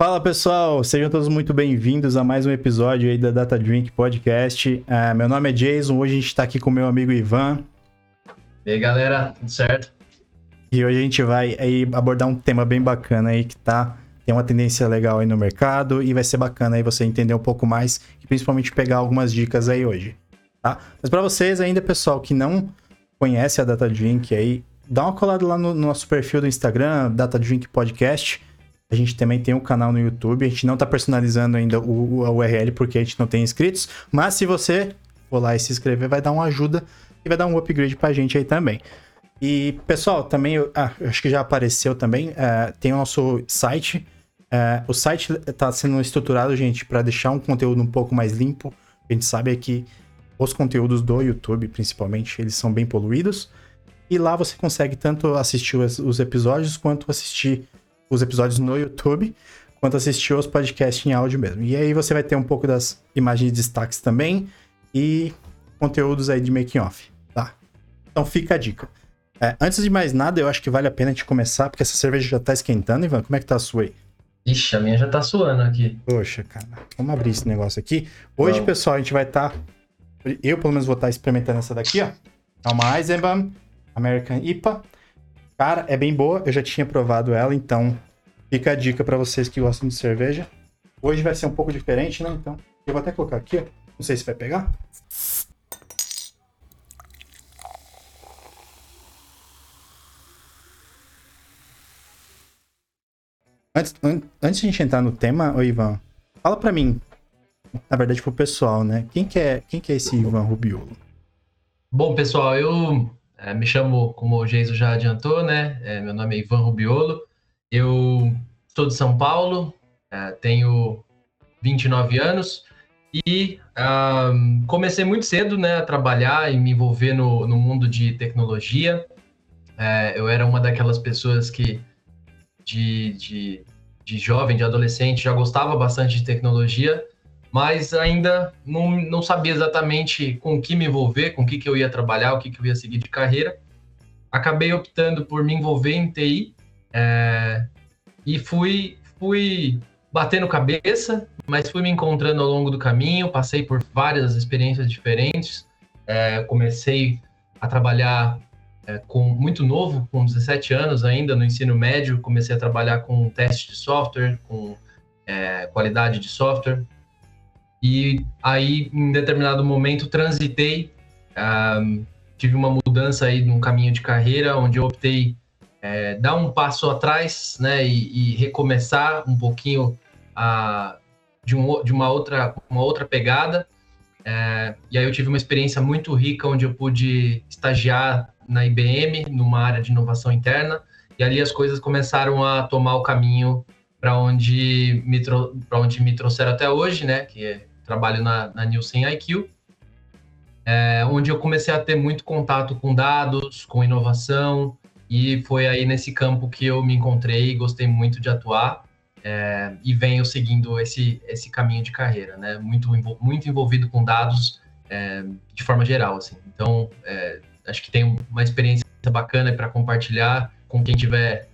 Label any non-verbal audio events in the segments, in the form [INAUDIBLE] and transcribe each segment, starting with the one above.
Fala pessoal, sejam todos muito bem-vindos a mais um episódio aí da Data Drink Podcast. Uh, meu nome é Jason, hoje a gente está aqui com meu amigo Ivan. E aí galera, tudo certo? E hoje a gente vai aí abordar um tema bem bacana aí que tá tem uma tendência legal aí no mercado e vai ser bacana aí você entender um pouco mais e principalmente pegar algumas dicas aí hoje, tá? Mas para vocês ainda, pessoal, que não conhece a Data Drink aí, dá uma colada lá no nosso perfil do Instagram, Data Drink Podcast a gente também tem um canal no YouTube. A gente não está personalizando ainda o, a URL porque a gente não tem inscritos. Mas se você for lá e se inscrever, vai dar uma ajuda e vai dar um upgrade pra gente aí também. E, pessoal, também, ah, acho que já apareceu também, uh, tem o nosso site. Uh, o site está sendo estruturado, gente, para deixar um conteúdo um pouco mais limpo. A gente sabe que os conteúdos do YouTube, principalmente, eles são bem poluídos. E lá você consegue tanto assistir os, os episódios quanto assistir os episódios no YouTube, quanto assistir os podcasts em áudio mesmo. E aí você vai ter um pouco das imagens de destaques também e conteúdos aí de making off, tá? Então fica a dica. É, antes de mais nada, eu acho que vale a pena a gente começar, porque essa cerveja já tá esquentando, Ivan. Como é que tá a sua aí? Ixi, a minha já tá suando aqui. Poxa, cara. Vamos abrir esse negócio aqui. Hoje, pessoal, a gente vai estar. Tá... Eu, pelo menos, vou estar tá experimentando essa daqui, ó. É uma Eisenbahn American IPA. Cara, é bem boa, eu já tinha provado ela, então fica a dica para vocês que gostam de cerveja. Hoje vai ser um pouco diferente, né? Então, eu vou até colocar aqui, ó. Não sei se vai pegar. Antes, an antes de a gente entrar no tema, ô Ivan, fala pra mim, na verdade pro pessoal, né? Quem que é, quem que é esse Ivan Rubiolo? Bom, pessoal, eu é, me chamo, como o Geiso já adiantou, né? É, meu nome é Ivan Rubiolo. Eu sou de São Paulo, é, tenho 29 anos e um, comecei muito cedo né, a trabalhar e me envolver no, no mundo de tecnologia. É, eu era uma daquelas pessoas que, de, de, de jovem, de adolescente, já gostava bastante de tecnologia mas ainda não, não sabia exatamente com o que me envolver, com o que, que eu ia trabalhar, o que, que eu ia seguir de carreira. Acabei optando por me envolver em TI é, e fui, fui batendo cabeça, mas fui me encontrando ao longo do caminho, passei por várias experiências diferentes, é, comecei a trabalhar é, com muito novo, com 17 anos ainda, no ensino médio, comecei a trabalhar com teste de software, com é, qualidade de software, e aí, em determinado momento, transitei, um, tive uma mudança aí num caminho de carreira, onde eu optei é, dar um passo atrás, né, e, e recomeçar um pouquinho a, de, um, de uma outra uma outra pegada. É, e aí eu tive uma experiência muito rica, onde eu pude estagiar na IBM, numa área de inovação interna, e ali as coisas começaram a tomar o caminho para onde me para onde me trouxeram até hoje, né? Que é trabalho na, na Nielsen IQ, é, onde eu comecei a ter muito contato com dados, com inovação, e foi aí nesse campo que eu me encontrei e gostei muito de atuar. É, e venho seguindo esse, esse caminho de carreira, né? Muito, muito envolvido com dados é, de forma geral, assim. Então, é, acho que tem uma experiência bacana para compartilhar com quem tiver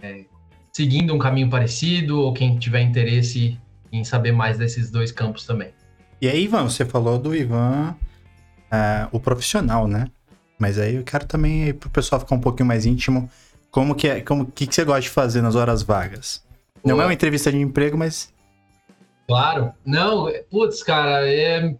é, seguindo um caminho parecido ou quem tiver interesse em saber mais desses dois campos também. E aí, Ivan, você falou do Ivan, uh, o profissional, né? Mas aí eu quero também, para o pessoal ficar um pouquinho mais íntimo, como que é, como que, que você gosta de fazer nas horas vagas? Não é uma entrevista de emprego, mas. Claro. Não, putz, cara, é,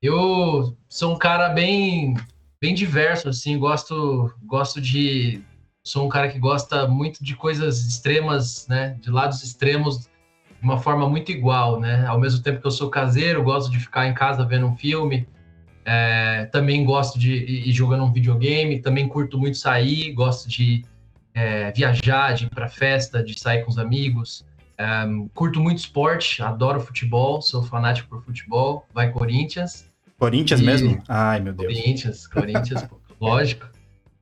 eu sou um cara bem, bem diverso, assim, gosto, gosto de. Sou um cara que gosta muito de coisas extremas, né? De lados extremos de uma forma muito igual, né? Ao mesmo tempo que eu sou caseiro, gosto de ficar em casa vendo um filme, é, também gosto de ir jogando um videogame, também curto muito sair, gosto de é, viajar, de ir para festa, de sair com os amigos. É, curto muito esporte, adoro futebol, sou fanático por futebol. Vai Corinthians. Corinthians e... mesmo? Ai, meu Deus. Corinthians, Corinthians, [LAUGHS] lógico.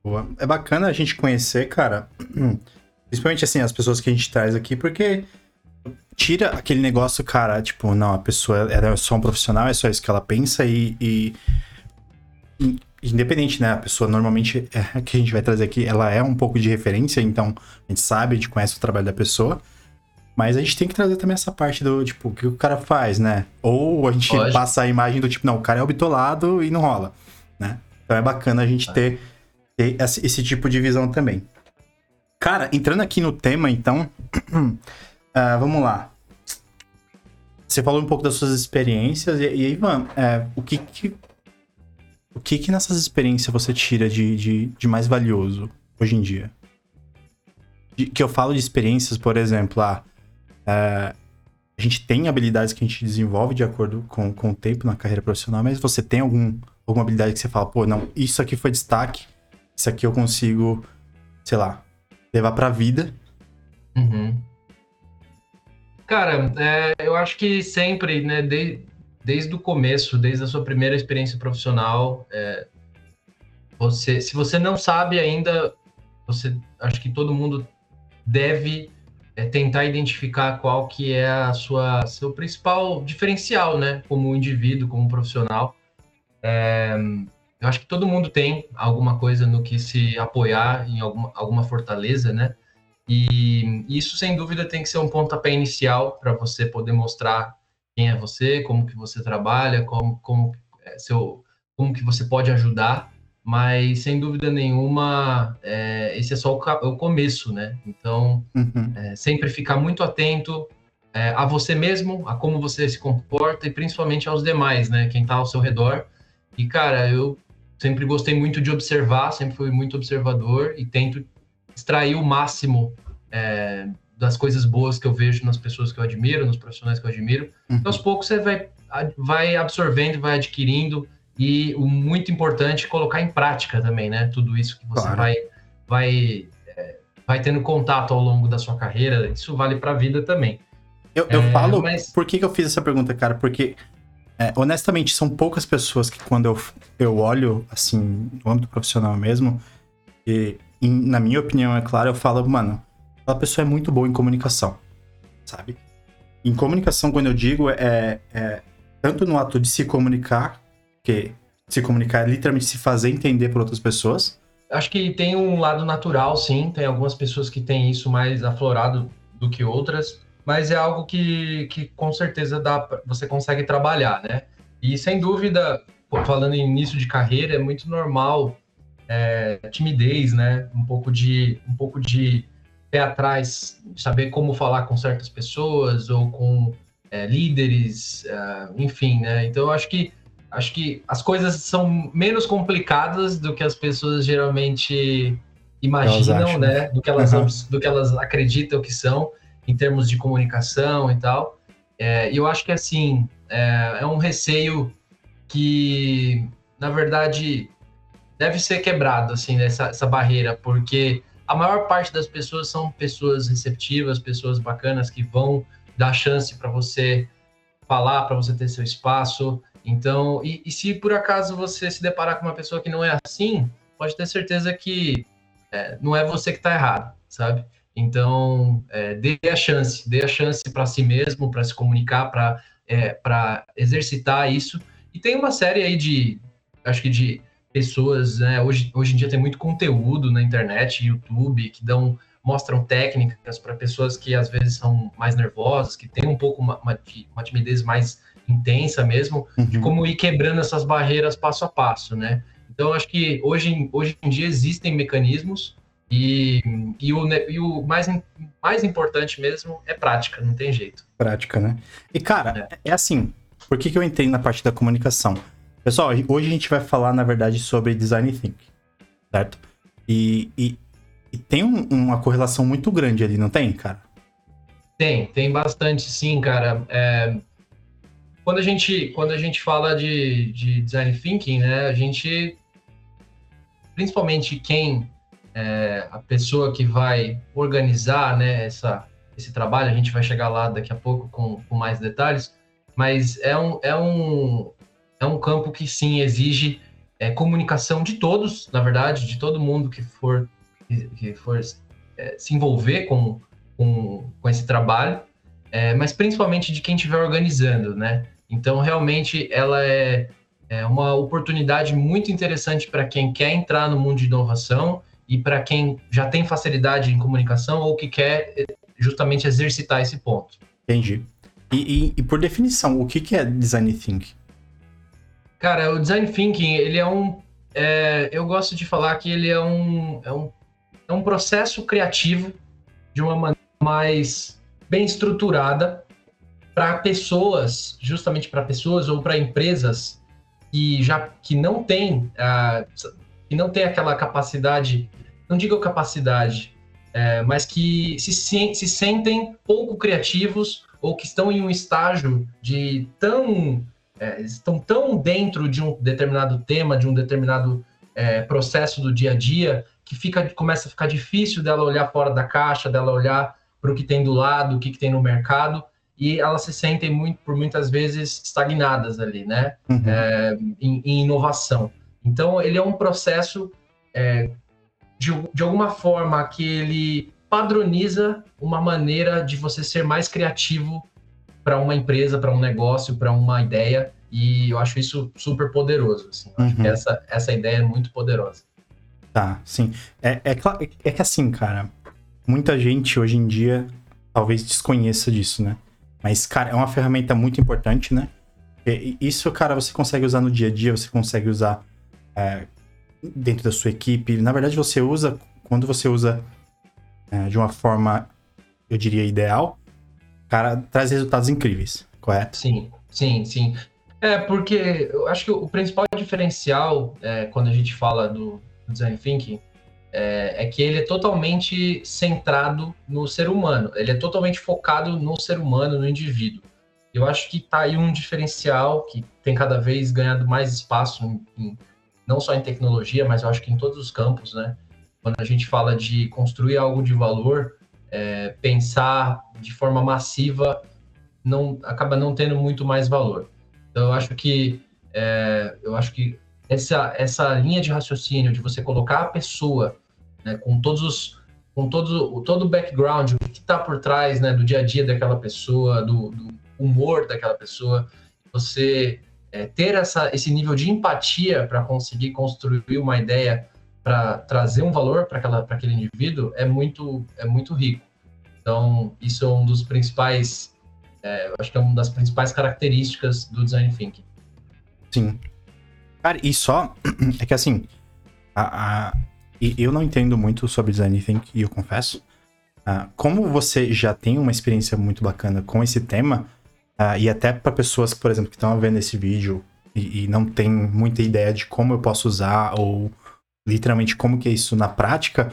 Boa. É bacana a gente conhecer, cara, [CLEARS THROAT] principalmente assim, as pessoas que a gente traz aqui, porque tira aquele negócio, cara, tipo, não, a pessoa é só um profissional, é só isso que ela pensa e, e, independente, né? A pessoa normalmente é, que a gente vai trazer aqui, ela é um pouco de referência, então a gente sabe, a gente conhece o trabalho da pessoa. Mas a gente tem que trazer também essa parte do, tipo, o que o cara faz, né? Ou a gente Lógico. passa a imagem do tipo, não, o cara é o bitolado e não rola, né? Então é bacana a gente ah. ter, ter esse, esse, tipo de visão também. Cara, entrando aqui no tema, então, [CLEARS THROAT] uh, vamos lá. Você falou um pouco das suas experiências, e, e Ivan, é, o que que, o que que nessas experiências você tira de, de, de mais valioso hoje em dia? De, que eu falo de experiências, por exemplo, ah, é, a gente tem habilidades que a gente desenvolve de acordo com, com o tempo na carreira profissional, mas você tem algum, alguma habilidade que você fala, pô, não, isso aqui foi destaque, isso aqui eu consigo, sei lá, levar pra vida. Uhum. Cara, é, eu acho que sempre, né, de, desde o começo, desde a sua primeira experiência profissional, é, você, se você não sabe ainda, você acho que todo mundo deve é tentar identificar qual que é a sua seu principal diferencial, né, como indivíduo, como profissional. É, eu acho que todo mundo tem alguma coisa no que se apoiar, em alguma, alguma fortaleza, né? E isso, sem dúvida, tem que ser um pontapé inicial para você poder mostrar quem é você, como que você trabalha, como, como, é, seu, como que você pode ajudar mas sem dúvida nenhuma, é, esse é só o, o, começo, né? Então, uhum. é, sempre ficar muito atento é, a você mesmo, a como você se comporta e principalmente aos demais, né? Quem está ao seu redor. E, cara, eu sempre gostei muito de observar, sempre fui muito observador e tento extrair o máximo é, das coisas boas que eu vejo nas pessoas que eu admiro, nos profissionais que eu admiro. Uhum. Então, aos poucos você vai, vai absorvendo, vai adquirindo e o muito importante colocar em prática também, né? Tudo isso que você claro. vai vai é, vai tendo contato ao longo da sua carreira, isso vale para a vida também. Eu, eu é, falo, mas... por que, que eu fiz essa pergunta, cara? Porque é, honestamente são poucas pessoas que quando eu, eu olho assim no âmbito profissional mesmo, e em, na minha opinião é claro, eu falo, mano, aquela pessoa é muito boa em comunicação, sabe? Em comunicação, quando eu digo, é, é tanto no ato de se comunicar porque se comunicar é literalmente se fazer entender por outras pessoas. Acho que tem um lado natural, sim. Tem algumas pessoas que têm isso mais aflorado do que outras, mas é algo que, que com certeza dá, você consegue trabalhar, né? E sem dúvida, falando em início de carreira, é muito normal é, timidez, né? Um pouco de um pouco de pé atrás, saber como falar com certas pessoas ou com é, líderes, é, enfim, né? Então eu acho que acho que as coisas são menos complicadas do que as pessoas geralmente imaginam, acham, né? Do que elas, uhum. do que elas acreditam que são em termos de comunicação e tal. É, e eu acho que assim é, é, um receio que, na verdade, deve ser quebrado assim essa, essa barreira, porque a maior parte das pessoas são pessoas receptivas, pessoas bacanas que vão dar chance para você falar, para você ter seu espaço. Então, e, e, se por acaso você se deparar com uma pessoa que não é assim, pode ter certeza que é, não é você que está errado, sabe? Então, é, dê a chance, dê a chance para si mesmo, para se comunicar, para é, exercitar isso. E tem uma série aí de, acho que de pessoas, né? Hoje, hoje em dia tem muito conteúdo na internet, YouTube, que dão mostram técnicas para pessoas que às vezes são mais nervosas, que têm um pouco uma, uma, uma timidez mais intensa mesmo, uhum. de como ir quebrando essas barreiras passo a passo, né? Então, acho que hoje, hoje em dia existem mecanismos e, e, o, e o mais, mais importante mesmo é prática, não tem jeito. Prática, né? E, cara, é, é assim, por que, que eu entrei na parte da comunicação? Pessoal, hoje a gente vai falar, na verdade, sobre design thinking, certo? E, e, e tem um, uma correlação muito grande ali, não tem, cara? Tem, tem bastante sim, cara. É, quando a gente, quando a gente fala de, de design thinking, né, a gente, principalmente quem, é, a pessoa que vai organizar, né, essa, esse trabalho, a gente vai chegar lá daqui a pouco com, com mais detalhes, mas é um, é um, é um campo que sim exige é, comunicação de todos, na verdade, de todo mundo que for, que for é, se envolver com, com, com esse trabalho é, mas principalmente de quem estiver organizando, né? Então, realmente, ela é, é uma oportunidade muito interessante para quem quer entrar no mundo de inovação e para quem já tem facilidade em comunicação ou que quer justamente exercitar esse ponto. Entendi. E, e, e por definição, o que, que é design thinking? Cara, o design thinking, ele é um. É, eu gosto de falar que ele é um, é um, é um processo criativo de uma maneira mais bem estruturada para pessoas, justamente para pessoas ou para empresas que já que não tem uh, que não tem aquela capacidade, não digo capacidade, é, mas que se, se sentem pouco criativos ou que estão em um estágio de tão é, estão tão dentro de um determinado tema, de um determinado é, processo do dia a dia, que fica, começa a ficar difícil dela olhar fora da caixa, dela olhar para o que tem do lado, o que, que tem no mercado, e elas se sentem muito, por muitas vezes estagnadas ali, né? Uhum. É, em, em, inovação. Então, ele é um processo é, de, de alguma forma que ele padroniza uma maneira de você ser mais criativo para uma empresa, para um negócio, para uma ideia, e eu acho isso super poderoso. Assim. Uhum. Acho que uhum. essa, essa ideia é muito poderosa. Tá, sim. É, é, é que assim, cara, muita gente hoje em dia talvez desconheça disso, né? Mas, cara, é uma ferramenta muito importante, né? E isso, cara, você consegue usar no dia a dia, você consegue usar é, dentro da sua equipe. Na verdade, você usa, quando você usa é, de uma forma, eu diria, ideal, cara, traz resultados incríveis, correto? Sim, sim, sim. É, porque eu acho que o principal diferencial é, quando a gente fala do design thinking é, é, que ele é totalmente centrado no ser humano, ele é totalmente focado no ser humano, no indivíduo. Eu acho que tá aí um diferencial que tem cada vez ganhado mais espaço, em, em, não só em tecnologia, mas eu acho que em todos os campos, né? Quando a gente fala de construir algo de valor, é, pensar de forma massiva não acaba não tendo muito mais valor. Então eu acho que é, eu acho que essa essa linha de raciocínio de você colocar a pessoa né, com todos os com todo todo o background, o que está por trás né, do dia a dia daquela pessoa, do, do humor daquela pessoa, você é, ter essa, esse nível de empatia para conseguir construir uma ideia para trazer um valor para aquele indivíduo é muito é muito rico. Então isso é um dos principais, é, acho que é uma das principais características do design thinking. Sim. Cara, e só [CLEARS THROAT] é que assim, a, a eu não entendo muito sobre design thinking, eu confesso. Uh, como você já tem uma experiência muito bacana com esse tema, uh, e até para pessoas, por exemplo, que estão vendo esse vídeo e, e, não tem muita ideia de como eu posso usar, ou literalmente como que é isso na prática,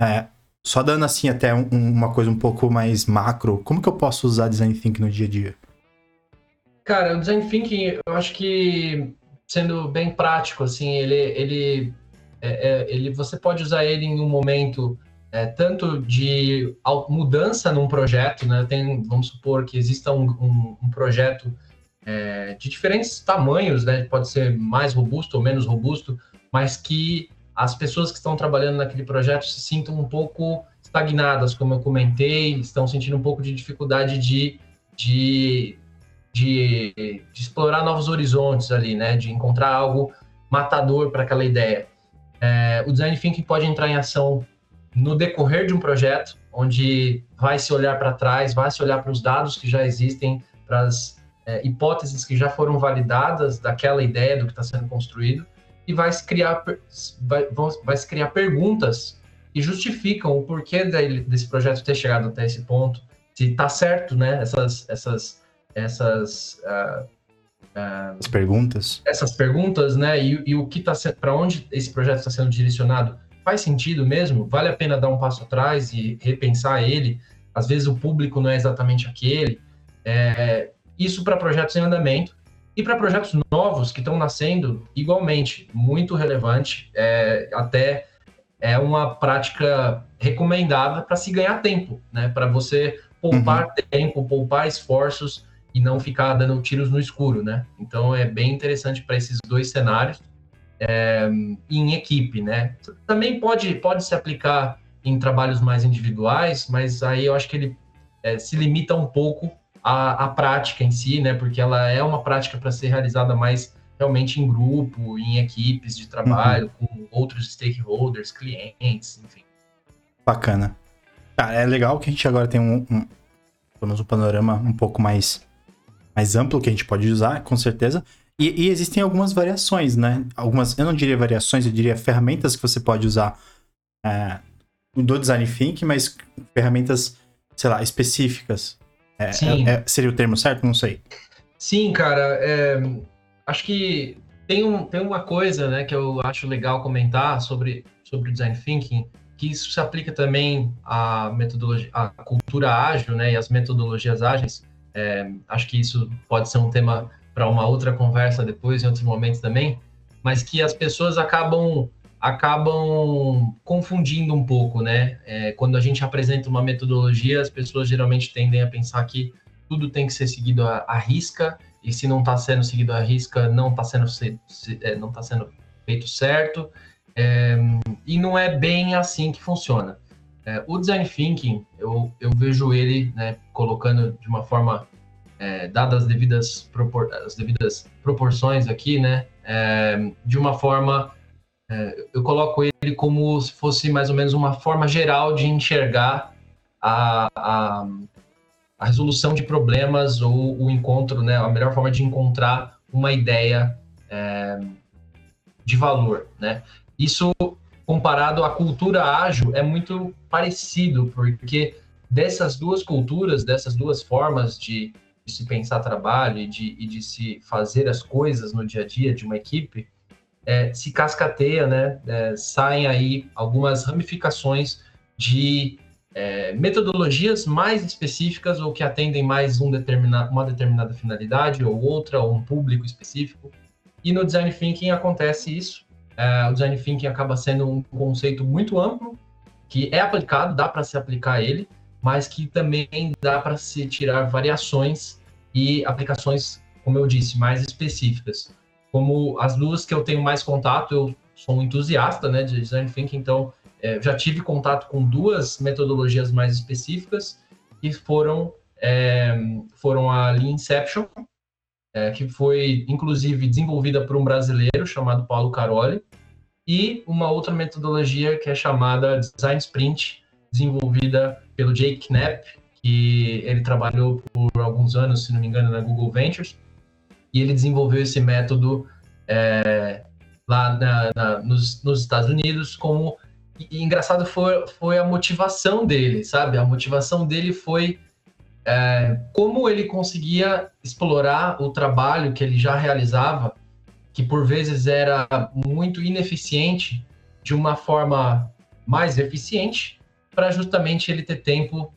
uh, só dando assim até um, uma coisa um pouco mais macro, como que eu posso usar design thinking no dia a dia? Cara, o design thinking, eu acho que sendo bem prático, assim, ele, ele é, é, ele, você pode usar ele em um momento é, tanto de mudança num projeto, né? Tem, vamos supor que exista um, um, um projeto é, de diferentes tamanhos, né? Pode ser mais robusto ou menos robusto, mas que as pessoas que estão trabalhando naquele projeto se sintam um pouco estagnadas, como eu comentei, estão sentindo um pouco de dificuldade de, de, de, de explorar novos horizontes ali, né? De encontrar algo matador para aquela ideia. É, o design thinking pode entrar em ação no decorrer de um projeto, onde vai se olhar para trás, vai se olhar para os dados que já existem, para as é, hipóteses que já foram validadas daquela ideia do que está sendo construído, e vai se criar, vai, vai se criar perguntas que justificam o porquê desse projeto ter chegado até esse ponto, se está certo, né? Essas, essas, essas uh, as perguntas. Essas perguntas, né? E, e o que está para onde esse projeto está sendo direcionado faz sentido mesmo? Vale a pena dar um passo atrás e repensar ele? Às vezes o público não é exatamente aquele. É, isso para projetos em andamento e para projetos novos que estão nascendo, igualmente, muito relevante. É, até é uma prática recomendada para se ganhar tempo, né? Para você poupar uhum. tempo, poupar esforços e não ficar dando tiros no escuro, né? Então é bem interessante para esses dois cenários é, em equipe, né? Também pode, pode se aplicar em trabalhos mais individuais, mas aí eu acho que ele é, se limita um pouco à, à, prática em si, né? Porque ela é uma prática para ser realizada mais realmente em grupo, em equipes de trabalho, uhum. com outros stakeholders, clientes, enfim. Bacana. Cara, é legal que a gente agora tem um, um, um panorama um pouco mais, mais amplo que a gente pode usar, com certeza. E, e, existem algumas variações, né? Algumas, eu não diria variações, eu diria ferramentas que você pode usar é, do design thinking, mas ferramentas, sei lá, específicas. É, Sim. É, é seria o termo certo? Não sei. Sim, cara. É, acho que tem, um, tem uma coisa né, que eu acho legal comentar sobre, sobre o design thinking, que isso se aplica também à metodologia, à cultura ágil, né, e às metodologias ágeis. É, acho que isso pode ser um tema para uma outra conversa depois, em outros momentos também, mas que as pessoas acabam acabam confundindo um pouco, né? É, quando a gente apresenta uma metodologia, as pessoas geralmente tendem a pensar que tudo tem que ser seguido à, à risca e se não está sendo seguido à risca, não está sendo se, se, é, tá sendo feito certo. É, e não é bem assim que funciona. É, o design thinking, eu, eu vejo ele né, colocando de uma forma é, dadas as devidas, propor as devidas proporções aqui, né, é, de uma forma, é, eu coloco ele como se fosse mais ou menos uma forma geral de enxergar a, a, a resolução de problemas ou o encontro, né, a melhor forma de encontrar uma ideia é, de valor, né. Isso comparado à cultura ágil é muito parecido, porque dessas duas culturas, dessas duas formas de de se pensar trabalho e de, e de se fazer as coisas no dia a dia de uma equipe, é, se cascateia, né? É, saem aí algumas ramificações de é, metodologias mais específicas ou que atendem mais um determina, uma determinada finalidade ou outra, ou um público específico. E no Design Thinking acontece isso. É, o Design Thinking acaba sendo um conceito muito amplo, que é aplicado, dá para se aplicar ele, mas que também dá para se tirar variações e aplicações, como eu disse, mais específicas. Como as duas que eu tenho mais contato, eu sou um entusiasta né, de design thinking, então é, já tive contato com duas metodologias mais específicas que foram é, foram a Lean Inception, é, que foi inclusive desenvolvida por um brasileiro chamado Paulo Caroli, e uma outra metodologia que é chamada Design Sprint, desenvolvida pelo Jake Knapp, que ele trabalhou por alguns anos, se não me engano, na Google Ventures, e ele desenvolveu esse método é, lá na, na, nos, nos, Estados Unidos como e, engraçado foi, foi a motivação dele, sabe? A motivação dele foi é, como ele conseguia explorar o trabalho que ele já realizava, que por vezes era muito ineficiente, de uma forma mais eficiente, para justamente ele ter tempo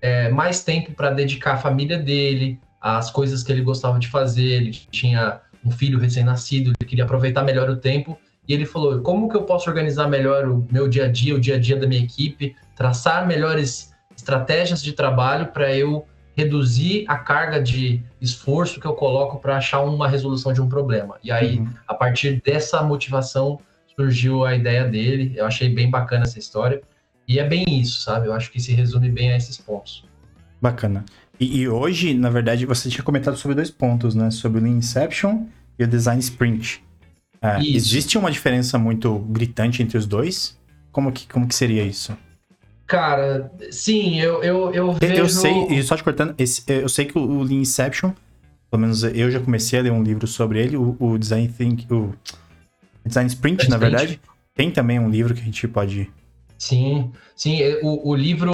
é, mais tempo para dedicar à família dele, às coisas que ele gostava de fazer. Ele tinha um filho recém-nascido, ele queria aproveitar melhor o tempo. E ele falou: como que eu posso organizar melhor o meu dia a dia, o dia a dia da minha equipe, traçar melhores estratégias de trabalho para eu reduzir a carga de esforço que eu coloco para achar uma resolução de um problema. E aí, uhum. a partir dessa motivação, surgiu a ideia dele. Eu achei bem bacana essa história. E é bem isso, sabe? Eu acho que se resume bem a esses pontos. Bacana. E, e hoje, na verdade, você tinha comentado sobre dois pontos, né? Sobre o Lean Inception e o Design Sprint. É, existe uma diferença muito gritante entre os dois? Como que, como que seria isso? Cara, sim, eu, eu, eu vejo... Eu sei, e só te cortando, esse, eu sei que o Lean Inception, pelo menos eu já comecei a ler um livro sobre ele, o, o Design Think, o Design Sprint, Design na Sprint. verdade. Tem também um livro que a gente pode Sim, sim. É, o, o livro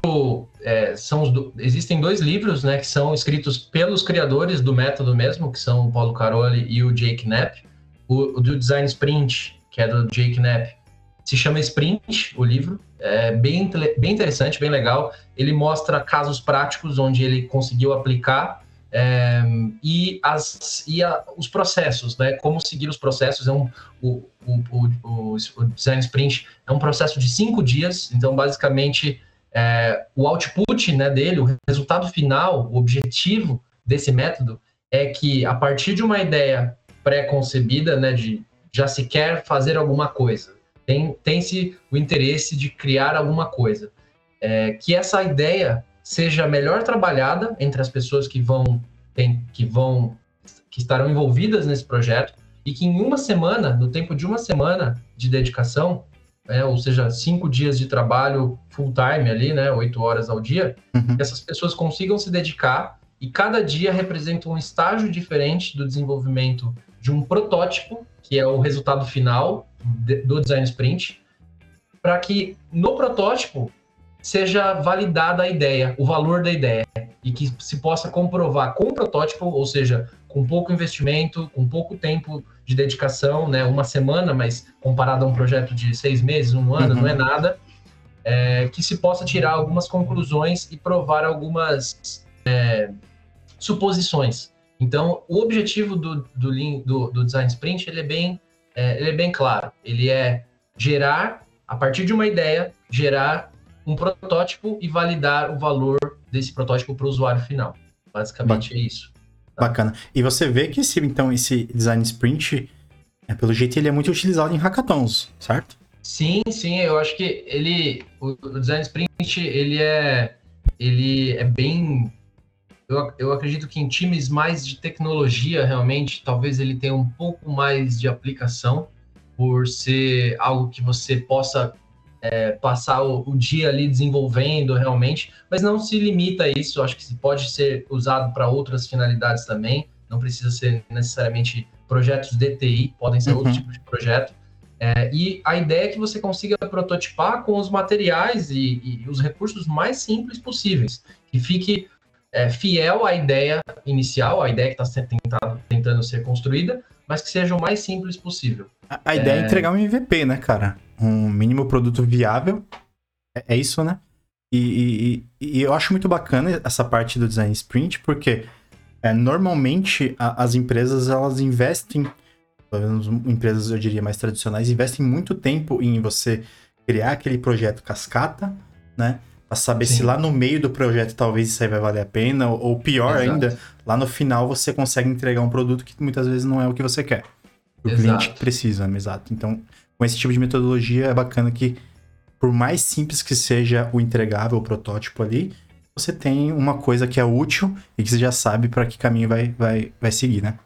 é, são os, existem dois livros, né, que são escritos pelos criadores do método mesmo, que são o Paulo Caroli e o Jake Knapp. O, o do Design Sprint, que é do Jake Knapp, se chama Sprint, o livro. É bem, bem interessante, bem legal. Ele mostra casos práticos onde ele conseguiu aplicar é, e, as, e a, os processos, né? Como seguir os processos. É um, o, o, o, o Design Sprint é um processo de cinco dias, então, basicamente, é, o output né, dele, o resultado final, o objetivo desse método é que, a partir de uma ideia pré-concebida, né, de já se quer fazer alguma coisa, tem, tem-se o interesse de criar alguma coisa, é, que essa ideia seja melhor trabalhada entre as pessoas que vão tem, que vão que estarão envolvidas nesse projeto e que em uma semana, no tempo de uma semana de dedicação, é, ou seja, cinco dias de trabalho full time ali, né, oito horas ao dia, uhum. essas pessoas consigam se dedicar e cada dia representa um estágio diferente do desenvolvimento de um protótipo, que é o resultado final do design sprint, para que no protótipo seja validada a ideia, o valor da ideia, e que se possa comprovar com o protótipo, ou seja, com pouco investimento, com pouco tempo de dedicação, né, uma semana, mas comparado a um projeto de seis meses, um ano, uhum. não é nada, é, que se possa tirar algumas conclusões e provar algumas é, suposições. Então, o objetivo do, do, do, do Design Sprint ele é, bem, é, ele é bem claro. Ele é gerar, a partir de uma ideia, gerar um protótipo e validar o valor desse protótipo para o usuário final. Basicamente Bacana. é isso. Tá? Bacana. E você vê que esse, então, esse Design Sprint, é, pelo jeito, ele é muito utilizado em hackathons, certo? Sim, sim, eu acho que ele, o, o Design Sprint, ele é, ele é bem eu, eu acredito que em times mais de tecnologia, realmente, talvez ele tenha um pouco mais de aplicação, por ser algo que você possa é, passar o, o, dia ali desenvolvendo realmente, mas não se limita a isso. Acho que pode ser usado para outras finalidades também. Não precisa ser necessariamente projetos DTI, podem ser uhum. outros tipos de projeto. É, e a ideia é que você consiga prototipar com os materiais e, e os recursos mais simples possíveis, que fique é, fiel à ideia inicial, à ideia que está tentando ser construída, mas que seja o mais simples possível. A, a ideia é... é entregar um MVP, né, cara? Um mínimo produto viável. É, é isso, né? E, e, e, eu acho muito bacana essa parte do design sprint, porque é, normalmente a, as empresas elas investem, pelo menos empresas eu diria mais tradicionais, investem muito tempo em você criar aquele projeto cascata, né? Pra saber Sim. se lá no meio do projeto talvez isso aí vai valer a pena, ou, ou pior Exato. ainda, lá no final você consegue entregar um produto que muitas vezes não é o que você quer. O Exato. cliente precisa, exato. Então, com esse tipo de metodologia é bacana que, por mais simples que seja o entregável, o protótipo ali, você tem uma coisa que é útil e que você já sabe para que caminho vai, vai, vai seguir, né?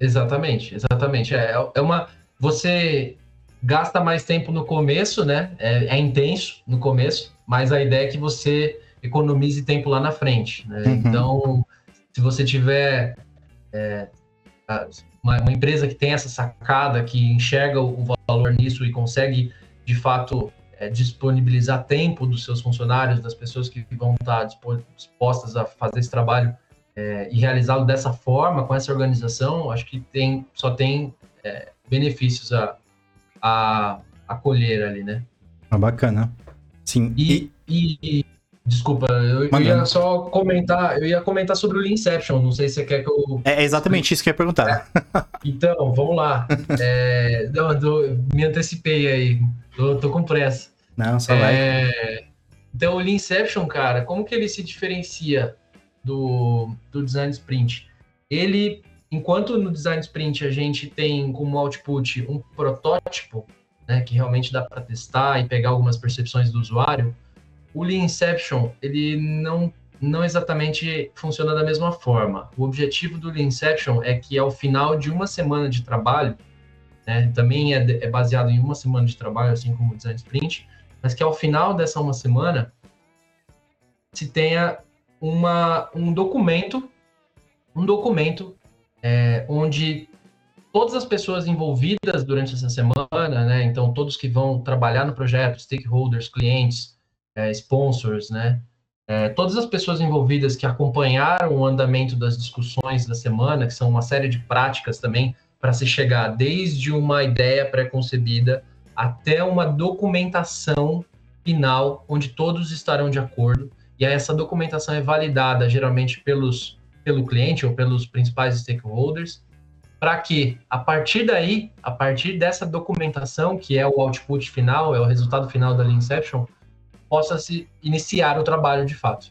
Exatamente, exatamente. É, é uma. Você gasta mais tempo no começo, né? É, é, intenso no começo, mas a ideia é que você economize tempo lá na frente. Né? Uhum. Então, se você tiver é, uma, uma, empresa que tem essa sacada, que enxerga o, valor nisso e consegue, de fato, é, disponibilizar tempo dos seus funcionários, das pessoas que vão estar dispostas a fazer esse trabalho é, e realizá-lo dessa forma, com essa organização, acho que tem, só tem é, benefícios a, a, a colher ali, né? Ah, bacana. Sim. E, e... e desculpa, eu, eu, ia só comentar, eu ia comentar sobre o Leanception, não sei se você quer que eu... É exatamente isso que eu ia perguntar. É. Então, vamos lá. É, não, me antecipei aí, tô, tô com pressa. Não, só é, vai. Então, o Leanception, cara, como que ele se diferencia do, do Design Sprint? Ele enquanto no design sprint a gente tem como output um protótipo, né, que realmente dá para testar e pegar algumas percepções do usuário, o Lean Inception, ele não não exatamente funciona da mesma forma. O objetivo do Lean Inception é que ao final de uma semana de trabalho, né, também é, é baseado em uma semana de trabalho, assim como o design sprint, mas que ao final dessa uma semana se tenha uma, um documento, um documento é, onde todas as pessoas envolvidas durante essa semana, né, então todos que vão trabalhar no projeto, stakeholders, clientes, é, sponsors, né, é, todas as pessoas envolvidas que acompanharam o andamento das discussões da semana, que são uma série de práticas também para se chegar desde uma ideia pré-concebida até uma documentação final, onde todos estarão de acordo. E aí essa documentação é validada geralmente pelos pelo cliente ou pelos principais stakeholders, para que a partir daí, a partir dessa documentação, que é o output final, é o resultado final da Inception, possa se iniciar o trabalho de fato.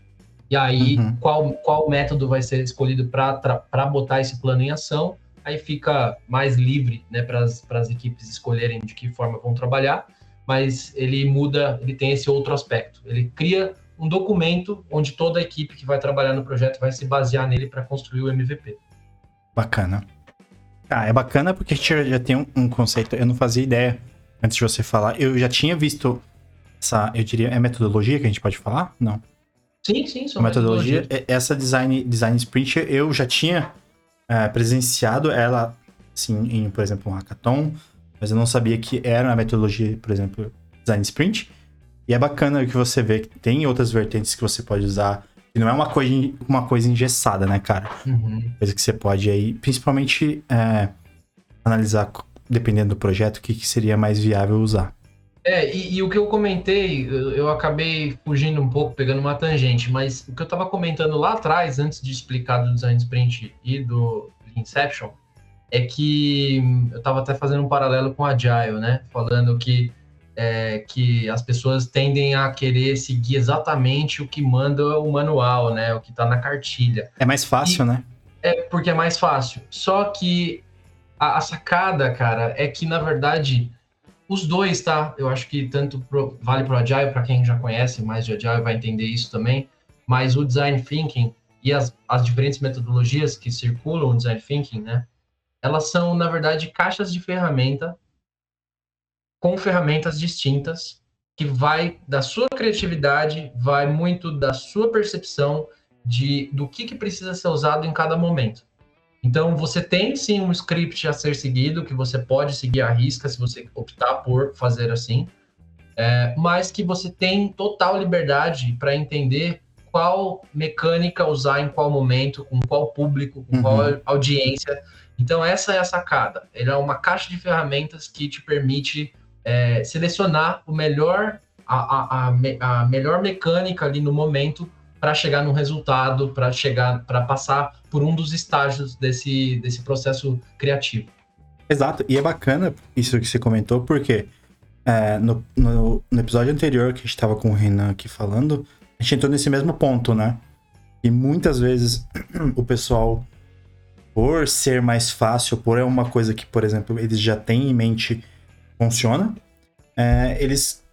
E aí, uhum. qual, qual método vai ser escolhido para botar esse plano em ação? Aí fica mais livre né, para as equipes escolherem de que forma vão trabalhar, mas ele muda, ele tem esse outro aspecto. Ele cria um documento onde toda a equipe que vai trabalhar no projeto vai se basear nele para construir o MVP. Bacana. Ah, é bacana porque a gente já tem um, um, conceito, eu não fazia ideia antes de você falar, eu já tinha visto essa, eu diria, é metodologia que a gente pode falar? Não. Sim, sim, são a metodologia. metodologia. Essa design, design sprint eu já tinha é, presenciado ela, assim, em, por exemplo, um hackathon, mas eu não sabia que era a metodologia, por exemplo, design sprint. E é bacana que você vê que tem outras vertentes que você pode usar. E não é uma coisa, uma coisa engessada, né, cara? Uhum. Coisa que você pode aí, principalmente, é, analisar, dependendo do projeto, o que, que seria mais viável usar. É, e, e, o que eu comentei, eu, acabei fugindo um pouco, pegando uma tangente, mas o que eu estava comentando lá atrás, antes de explicar do Design Sprint e do Inception, é que eu estava até fazendo um paralelo com Agile, né? Falando que é, que as pessoas tendem a querer seguir exatamente o que manda o manual, né? O que está na cartilha. É mais fácil, e, né? É porque é mais fácil. Só que a, a sacada, cara, é que na verdade os dois, tá? Eu acho que tanto pro, vale para o Agile, para quem já conhece mais de Agile vai entender isso também. Mas o Design Thinking e as, as diferentes metodologias que circulam o Design Thinking, né? Elas são, na verdade, caixas de ferramenta com ferramentas distintas, que vai da sua criatividade, vai muito da sua percepção de do que, que precisa ser usado em cada momento. Então, você tem sim um script a ser seguido, que você pode seguir à risca se você optar por fazer assim, é, mas que você tem total liberdade para entender qual mecânica usar em qual momento, com qual público, com uhum. qual audiência. Então, essa é a sacada. Ele é uma caixa de ferramentas que te permite é, selecionar o melhor, a, a, a, a melhor mecânica ali no momento para chegar no resultado, para chegar, para passar por um dos estágios desse, desse processo criativo. Exato, e é bacana isso que você comentou, porque é, no, no, no, episódio anterior que a gente estava com o Renan aqui falando, a gente entrou nesse mesmo ponto, né? E muitas vezes [CLEARS THROAT] o pessoal, por ser mais fácil, por é uma coisa que, por exemplo, eles já têm em mente funciona, é, eles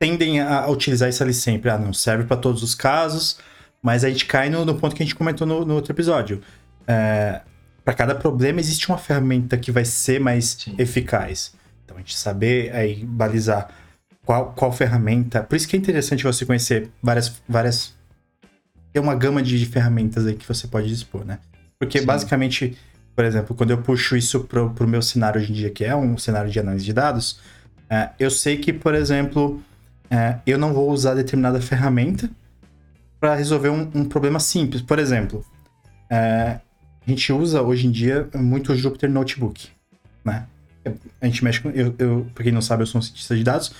tendem a utilizar isso ali sempre. Ah, não serve para todos os casos, mas a gente cai no, no ponto que a gente comentou no, no outro episódio. É, para cada problema existe uma ferramenta que vai ser mais Sim. eficaz. Então a gente saber aí balizar qual, qual ferramenta. Por isso que é interessante você conhecer várias. várias tem uma gama de, de ferramentas aí que você pode dispor, né? Porque Sim. basicamente por exemplo, quando eu puxo isso pro, pro meu cenário hoje em dia, que é um cenário de análise de dados, é, eu sei que, por exemplo, é, eu não vou usar determinada ferramenta para resolver um, um, problema simples. Por exemplo, é, a gente usa hoje em dia muito o Jupyter Notebook, né? A gente mexe com. Eu, eu, pra quem não sabe, eu sou um cientista de dados.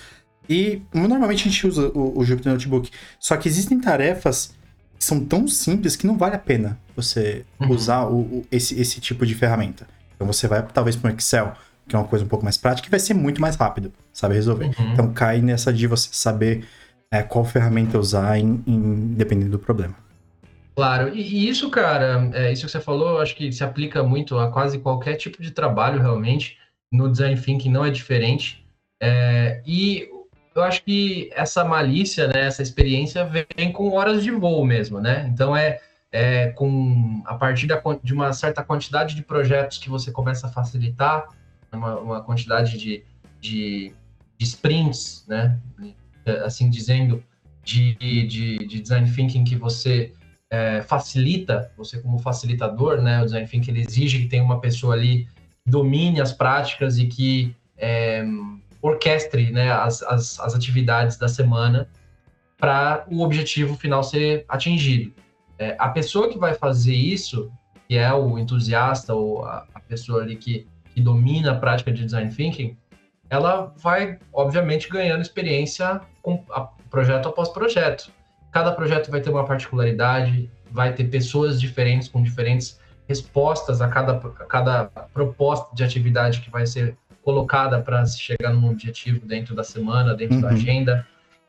E normalmente a gente usa o, o Jupyter Notebook. Só que existem tarefas são tão simples que não vale a pena você uhum. usar o, o, esse, esse tipo de ferramenta. Então você vai talvez para um Excel, que é uma coisa um pouco mais prática, e vai ser muito mais rápido, sabe resolver. Uhum. Então cai nessa de você saber é, qual ferramenta usar em, em, dependendo do problema. Claro, e, e isso, cara, é, isso que você falou, acho que se aplica muito a quase qualquer tipo de trabalho, realmente. No design thinking não é diferente. É, e eu acho que essa malícia, né, essa experiência vem com horas de voo mesmo, né? Então é, é com a partir da, de uma certa quantidade de projetos que você começa a facilitar, uma, uma quantidade de, de, de, sprints, né? Assim dizendo, de, de, de design thinking que você é, facilita, você como facilitador, né? O design thinking ele exige que tenha uma pessoa ali que domine as práticas e que é, orquestre né, as, as, as atividades da semana para o objetivo final ser atingido. É, a pessoa que vai fazer isso, que é o entusiasta ou a, a pessoa ali que, que domina a prática de design thinking, ela vai, obviamente, ganhando experiência com a, projeto após projeto. Cada projeto vai ter uma particularidade, vai ter pessoas diferentes com diferentes respostas a cada, a cada proposta de atividade que vai ser colocada para chegar num objetivo dentro da semana, dentro uhum. da agenda.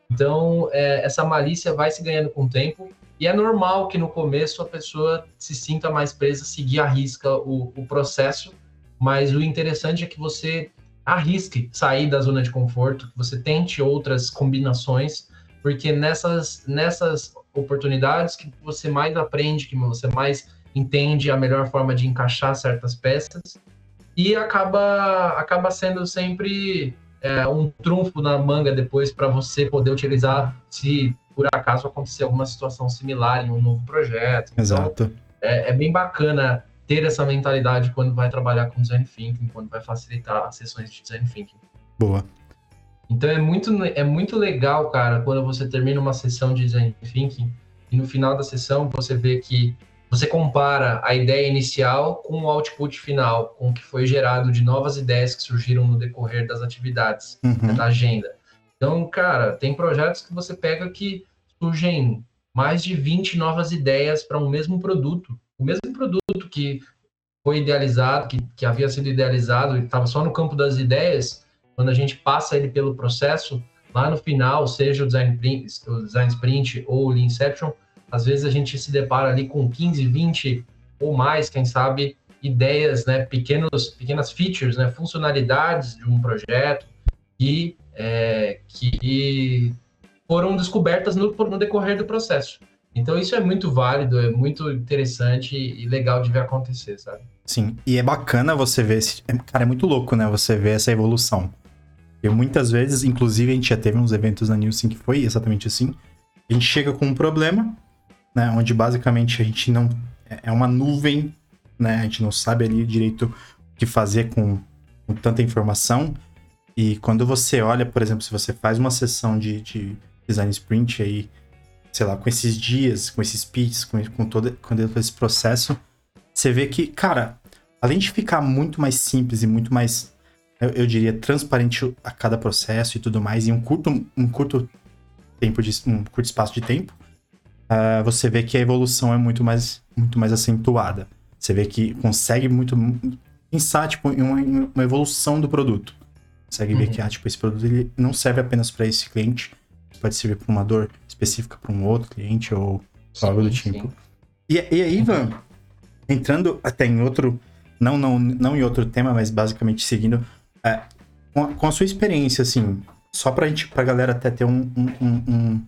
Então, é, essa malícia vai se ganhando com o tempo e é normal que no começo a pessoa se sinta mais presa, seguir a risca o, o processo, mas o interessante é que você arrisque sair da zona de conforto, que você tente outras combinações, porque nessas, nessas oportunidades que você mais aprende, que você mais entende a melhor forma de encaixar certas peças e acaba, acaba sendo sempre é, um trunfo na manga depois para você poder utilizar se por acaso acontecer alguma situação similar em um novo projeto. Então, Exato. É, é, bem bacana ter essa mentalidade quando vai trabalhar com design thinking, quando vai facilitar as sessões de design thinking. Boa. Então é muito, é muito legal, cara, quando você termina uma sessão de design thinking e no final da sessão você vê que você compara a ideia inicial com o output final, com o que foi gerado de novas ideias que surgiram no decorrer das atividades, uhum. da agenda. Então, cara, tem projetos que você pega que surgem mais de 20 novas ideias para um mesmo produto. O mesmo produto que foi idealizado, que, que havia sido idealizado e estava só no campo das ideias, quando a gente passa ele pelo processo, lá no final, seja o design, print, o design sprint ou o Inception, às vezes a gente se depara ali com 15, 20 ou mais, quem sabe, ideias, né, pequenos, pequenas features, né, funcionalidades de um projeto que é, que foram descobertas no, no decorrer do processo. Então isso é muito válido, é muito interessante e legal de ver acontecer, sabe? Sim, e é bacana você ver esse. É, cara, é muito louco, né? Você ver essa evolução. E muitas vezes, inclusive, a gente já teve uns eventos na Nielsen que foi exatamente assim. A gente chega com um problema, né? Onde basicamente a gente não. É, é uma nuvem, né? A gente não sabe ali direito o que fazer com, com tanta informação. E quando você olha, por exemplo, se você faz uma sessão de, de design sprint aí, sei lá, com esses dias, com esses pits, com, com, todo, com todo esse processo, você vê que, cara, além de ficar muito mais simples e muito mais, eu, eu diria, transparente a cada processo e tudo mais, em um curto, um curto tempo de um curto espaço de tempo, uh, você vê que a evolução é muito mais, muito mais acentuada. Você vê que consegue muito pensar tipo, em uma, uma evolução do produto consegue uhum. ver que ah, tipo, esse produto ele não serve apenas para esse cliente, pode servir para uma dor específica para um outro cliente ou sim, algo do tipo. E, e aí, Ivan, entrando até em outro, não, não, não em outro tema, mas basicamente seguindo, é, com, a, com, a, sua experiência, assim, só pra gente, pra galera até ter um, um, um, um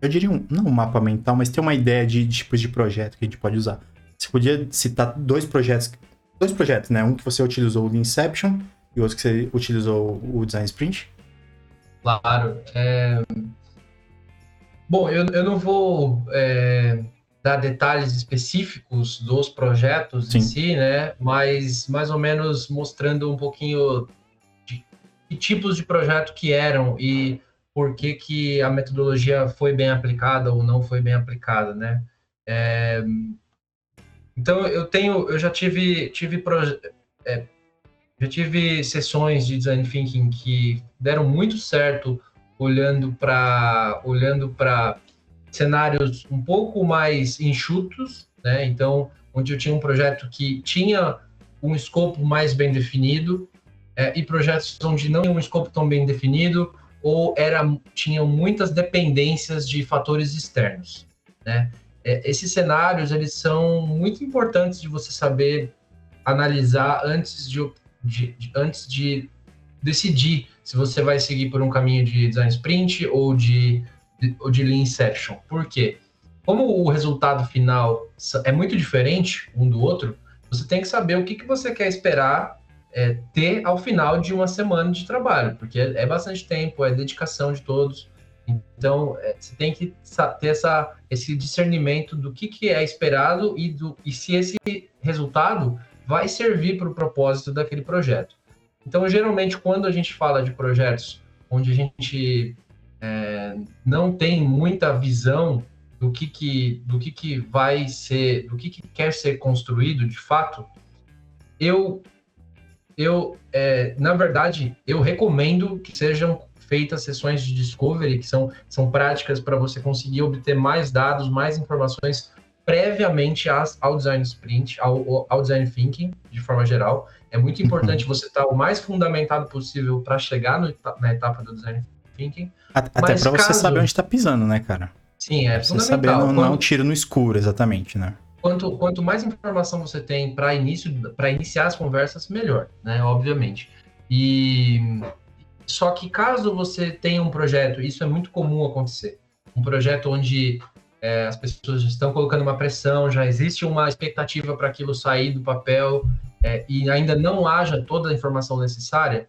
eu diria um, não um mapa mental, mas ter uma ideia de, de tipos de projeto que a gente pode usar. Você podia citar dois projetos, dois projetos, né? Um que você utilizou o Inception e outro que você utilizou o Design Sprint? Claro. É... Bom, eu, eu não vou é, dar detalhes específicos dos projetos Sim. em si, né? Mas mais ou menos mostrando um pouquinho de que tipos de projeto que eram e por que, que a metodologia foi bem aplicada ou não foi bem aplicada, né? É... Então eu tenho, eu já tive tive proje é, já tive sessões de design thinking que deram muito certo olhando para olhando para cenários um pouco mais enxutos, né? Então, onde eu tinha um projeto que tinha um escopo mais bem definido é, e projetos onde não tinha um escopo tão bem definido ou era tinham muitas dependências de fatores externos, né? É, esses cenários eles são muito importantes de você saber analisar antes de de, de, antes de decidir se você vai seguir por um caminho de design sprint ou de, de, ou de lean inception. Por quê? Como o resultado final é muito diferente um do outro, você tem que saber o que, que você quer esperar é, ter ao final de uma semana de trabalho, porque é, é bastante tempo, é dedicação de todos. Então, é, você tem que ter essa, esse discernimento do que, que é esperado e, do, e se esse resultado vai servir para o propósito daquele projeto. Então, geralmente, quando a gente fala de projetos onde a gente é, não tem muita visão do que, que, do que, que vai ser, do que, que quer ser construído de fato, eu, eu é, na verdade, eu recomendo que sejam feitas sessões de discovery, que são, são práticas para você conseguir obter mais dados, mais informações previamente ao design sprint, ao, ao design thinking, de forma geral. É muito [LAUGHS] importante você estar o mais fundamentado possível para chegar no, na etapa do design thinking. Até para caso... você saber onde está pisando, né, cara? Sim, é você fundamental. Saber não, não é um tiro no escuro, exatamente, né? Quanto, quanto mais informação você tem para início, para iniciar as conversas, melhor, né? Obviamente. E só que caso você tenha um projeto, isso é muito comum acontecer. Um projeto onde é, as pessoas estão colocando uma pressão, já existe uma expectativa para aquilo sair do papel é, e ainda não haja toda a informação necessária,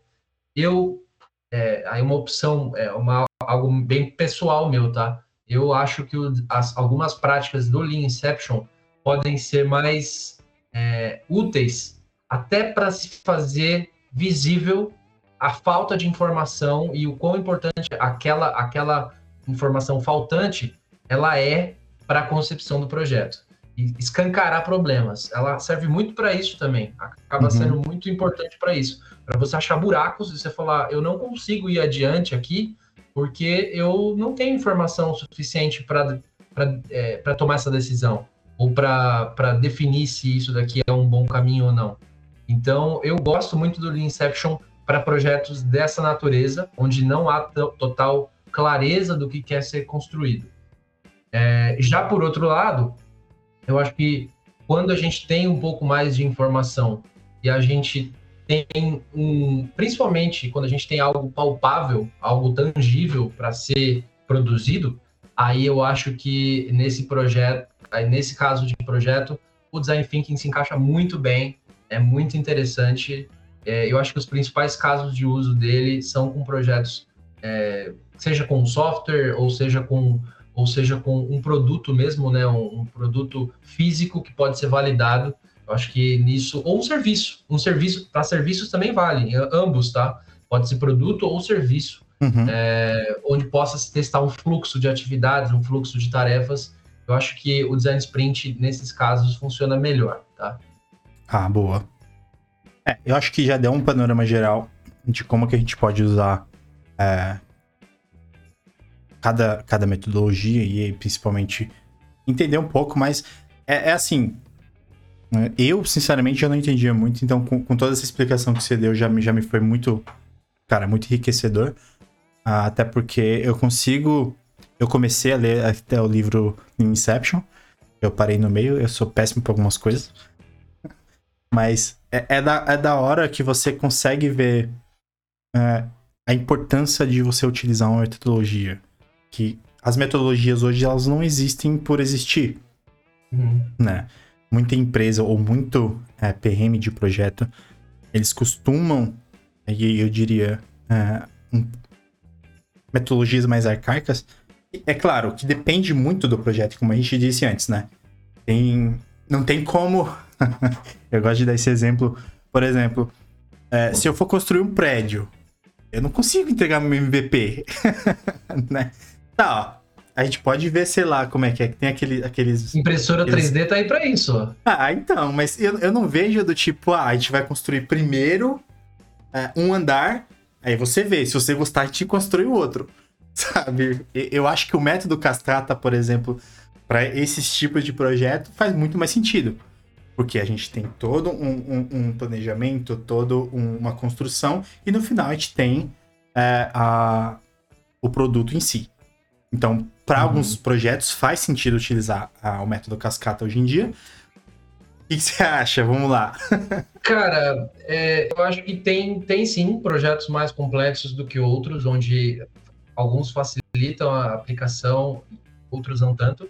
eu é, aí uma opção, é uma, algo bem pessoal meu, tá? Eu acho que o, as, algumas práticas do Lean Inception podem ser mais é, úteis até para se fazer visível a falta de informação e o quão importante aquela, aquela informação faltante ela é para a concepção do projeto. E escancarar problemas. Ela serve muito para isso também. Acaba uhum. sendo muito importante para isso. Para você achar buracos e você falar, eu não consigo ir adiante aqui porque eu não tenho informação suficiente para é, tomar essa decisão ou para definir se isso daqui é um bom caminho ou não. Então, eu gosto muito do Lean Inception para projetos dessa natureza, onde não há total clareza do que quer ser construído. É, já por outro lado, eu acho que quando a gente tem um pouco mais de informação e a gente tem um, principalmente quando a gente tem algo palpável, algo tangível para ser produzido, aí eu acho que nesse projeto, nesse caso de projeto, o design thinking se encaixa muito bem, é muito interessante. É, eu acho que os principais casos de uso dele são com projetos, é, seja com software ou seja com ou seja com um produto mesmo, né, um, um produto físico que pode ser validado. Eu acho que nisso ou um serviço, um serviço para serviços também vale, ambos, tá? Pode ser produto ou serviço, uhum. é, onde possa se testar um fluxo de atividades, um fluxo de tarefas eu acho que o design sprint, nesses casos, funciona melhor, tá? Ah, boa. É, eu acho que já deu um panorama geral de como que a gente pode usar é, cada, cada metodologia e principalmente entender um pouco, mas é, é assim. Né, eu, sinceramente, já não entendia muito, então com, com, toda essa explicação que você deu, já, já me foi muito, cara, muito enriquecedor. até porque eu consigo eu comecei a ler até o livro Inception. Eu parei no meio, eu sou péssimo para algumas coisas. Mas é, é, da, é da hora que você consegue ver é, a importância de você utilizar uma metodologia. Que as metodologias hoje elas não existem por existir. Uhum. Né? Muita empresa ou muito é, PRM de projeto, eles costumam, e eu diria, é, um, metodologias mais arcaicas, é claro que depende muito do projeto, como a gente disse antes, né? Tem, não tem como. [LAUGHS] eu gosto de dar esse exemplo. Por exemplo, é, se eu for construir um prédio, eu não consigo entregar meu MVP. [LAUGHS] né? Tá, ó. A gente pode ver, sei lá, como é que é. Tem aquele, aqueles. Impressora aqueles... 3D tá aí pra isso. Ah, então, mas eu, eu não vejo do tipo, ah, a gente vai construir primeiro é, um andar, aí você vê. Se você gostar, a gente constrói o outro. [LAUGHS] sabe? Eu acho que o método cascata, por exemplo, para esses tipos de projeto faz muito mais sentido. Porque a gente tem todo um, um, um planejamento, toda um, uma construção, e no final a gente tem é, a, o produto em si. Então, para uhum. alguns projetos faz sentido utilizar a, o método cascata hoje em dia. O que você acha? Vamos lá. [LAUGHS] Cara, é, eu acho que tem, tem sim projetos mais complexos do que outros, onde alguns facilitam a aplicação, outros não tanto.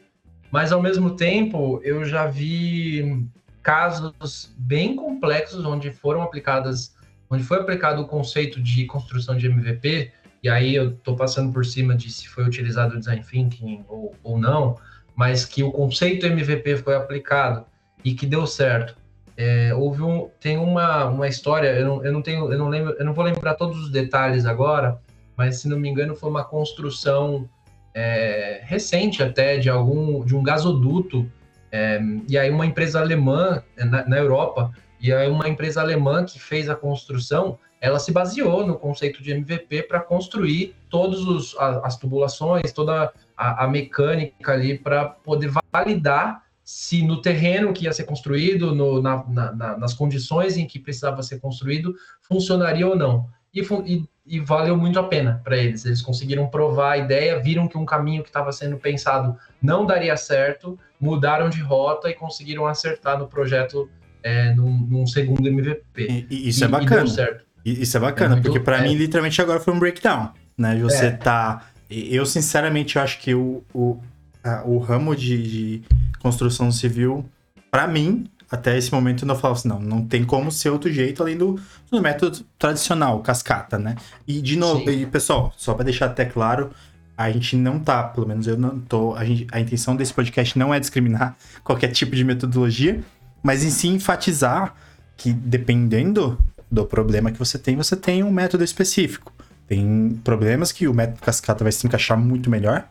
Mas ao mesmo tempo, eu já vi casos bem complexos onde foram aplicadas, onde foi aplicado o conceito de construção de MVP, e aí eu estou passando por cima de se foi utilizado o design thinking ou, ou não, mas que o conceito MVP foi aplicado e que deu certo. É, houve um, tem uma, uma história, eu não, eu não tenho, eu não lembro, eu não vou lembrar todos os detalhes agora, mas se não me engano foi uma construção é, recente até de algum de um gasoduto é, e aí uma empresa alemã é, na, na, Europa e aí uma empresa alemã que fez a construção ela se baseou no conceito de MVP para construir todas as tubulações toda a, a mecânica ali para poder validar se no terreno que ia ser construído no, na, na, nas condições em que precisava ser construído funcionaria ou não e, e e valeu muito a pena para eles. Eles conseguiram provar a ideia, viram que um caminho que estava sendo pensado não daria certo, mudaram de rota e conseguiram acertar no projeto é, num, num, segundo MVP. E, e isso é e, é bacana. Isso é bacana, é porque para mim, literalmente, agora foi um breakdown. Né? Você é. tá. Eu, sinceramente, acho que o, o, a, o ramo de, de construção civil, para mim, até esse momento eu falava assim, não, não tem como ser outro jeito além do, do método tradicional, cascata, né? E de novo, e, pessoal, só para deixar até claro, a gente não tá, pelo menos eu não tô, a, gente, a intenção desse podcast não é discriminar [LAUGHS] qualquer tipo de metodologia, mas em si enfatizar que dependendo do problema que você tem, você tem um método específico. Tem problemas que o método cascata vai se encaixar muito melhor.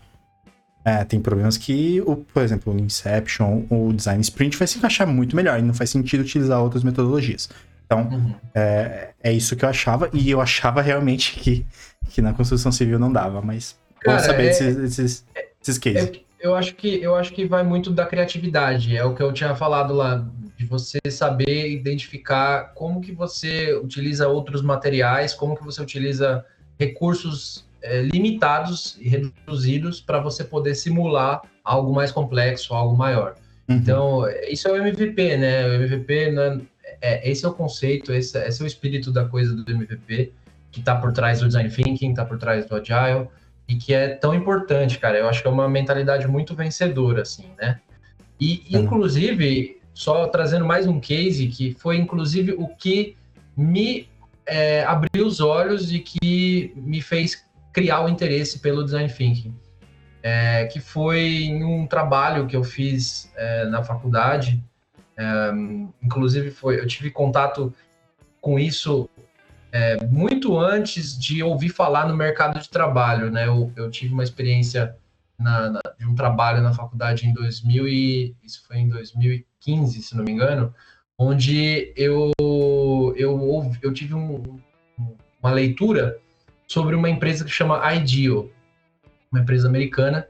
É, tem problemas que, o, por exemplo, o Inception, o Design Sprint vai se encaixar muito melhor e não faz sentido utilizar outras metodologias. Então, uhum. é, é isso que eu achava, e eu achava realmente que, que na construção civil não dava, mas Cara, vamos saber é, desses, desses, desses cases. É, eu, acho que, eu acho que vai muito da criatividade, é o que eu tinha falado lá, de você saber identificar como que você utiliza outros materiais, como que você utiliza recursos é, limitados e reduzidos para você poder simular algo mais complexo, algo maior. Uhum. Então, isso é o MVP, né? O MVP, né? é, esse é o conceito, esse, esse, é o espírito da coisa do MVP, que está por trás do Design Thinking, está por trás do Agile, e que é tão importante, cara. Eu acho que é uma mentalidade muito vencedora, assim, né? E, uhum. inclusive, só trazendo mais um case, que foi, inclusive, o que me é, abriu os olhos e que me fez criar o interesse pelo design thinking, é, que foi em um trabalho que eu fiz é, na faculdade. É, inclusive, foi, eu tive contato com isso é, muito antes de ouvir falar no mercado de trabalho. Né? Eu, eu tive uma experiência na, na, de um trabalho na faculdade em 2000 e isso foi em 2015, se não me engano, onde eu eu, eu tive um, uma leitura sobre uma empresa que chama Ideal, uma empresa americana,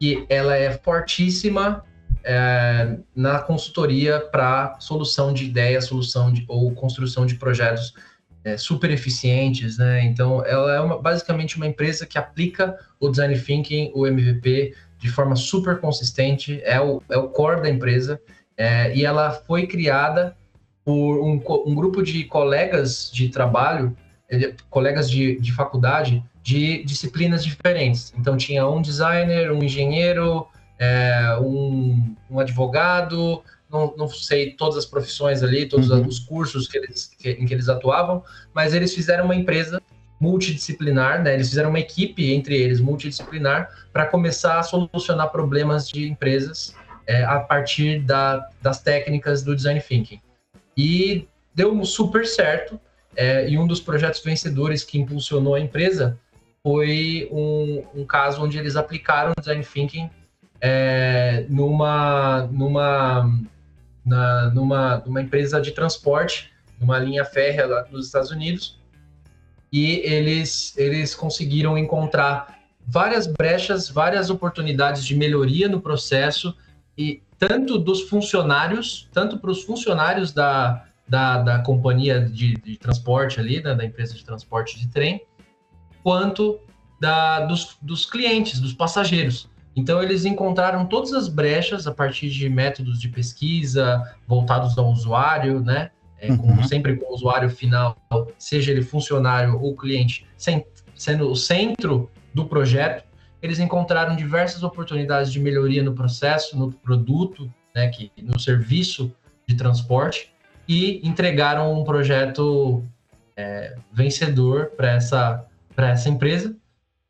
e ela é fortíssima é, na consultoria para solução de ideias, solução de, ou construção de projetos é, super eficientes, né? Então, ela é uma, basicamente uma empresa que aplica o design thinking, o MVP, de forma super consistente, é o, é o core da empresa, é, e ela foi criada por um, um grupo de colegas de trabalho, colegas de, de faculdade, de disciplinas diferentes. Então, tinha um designer, um engenheiro, é, um, um, advogado, não, não, sei todas as profissões ali, todos uhum. os cursos que eles, que, em que eles atuavam, mas eles fizeram uma empresa multidisciplinar, né? Eles fizeram uma equipe entre eles multidisciplinar para começar a solucionar problemas de empresas é, a partir da, das técnicas do design thinking. E deu super certo. É, e um dos projetos vencedores que impulsionou a empresa foi um, um caso onde eles aplicaram design thinking é, numa, numa, na, numa, numa empresa de transporte, numa linha férrea lá nos Estados Unidos, e eles, eles conseguiram encontrar várias brechas, várias oportunidades de melhoria no processo e tanto dos funcionários, tanto para os funcionários da, da, da companhia de, de, transporte ali, né, da empresa de transporte de trem, quanto da, dos, dos clientes, dos passageiros. Então, eles encontraram todas as brechas a partir de métodos de pesquisa voltados ao usuário, né? É, uhum. sempre com o usuário final, seja ele funcionário ou cliente, sem, sendo o centro do projeto eles encontraram diversas oportunidades de melhoria no processo, no produto, né, que, no serviço de transporte e entregaram um projeto é, vencedor para essa, essa empresa.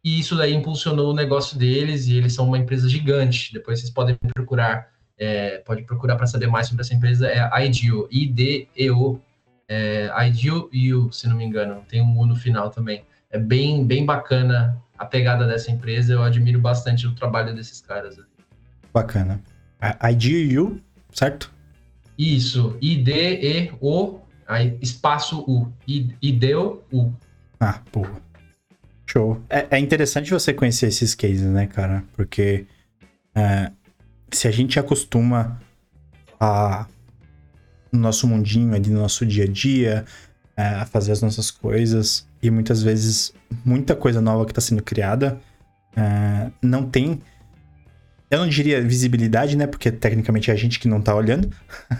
E isso daí impulsionou o negócio deles e eles são uma empresa gigante. Depois vocês podem procurar, é, pode procurar para saber mais sobre essa empresa. É a IDEO, I-D-E-O, é, IDEO U, se não me engano. Tem um U no final também. É bem, bem bacana a pegada dessa empresa. Eu admiro bastante o trabalho desses caras. Bacana. A IDU, certo? Isso. I-D-E-O, espaço U. I-D-E-U. Ah, porra. Show. É, é, interessante você conhecer esses cases, né, cara? Porque é, se a gente acostuma a no nosso mundinho ali, no nosso dia a dia, é, a fazer as nossas coisas, e muitas vezes muita coisa nova que está sendo criada uh, não tem. Eu não diria visibilidade, né? Porque tecnicamente é a gente que não está olhando. [LAUGHS]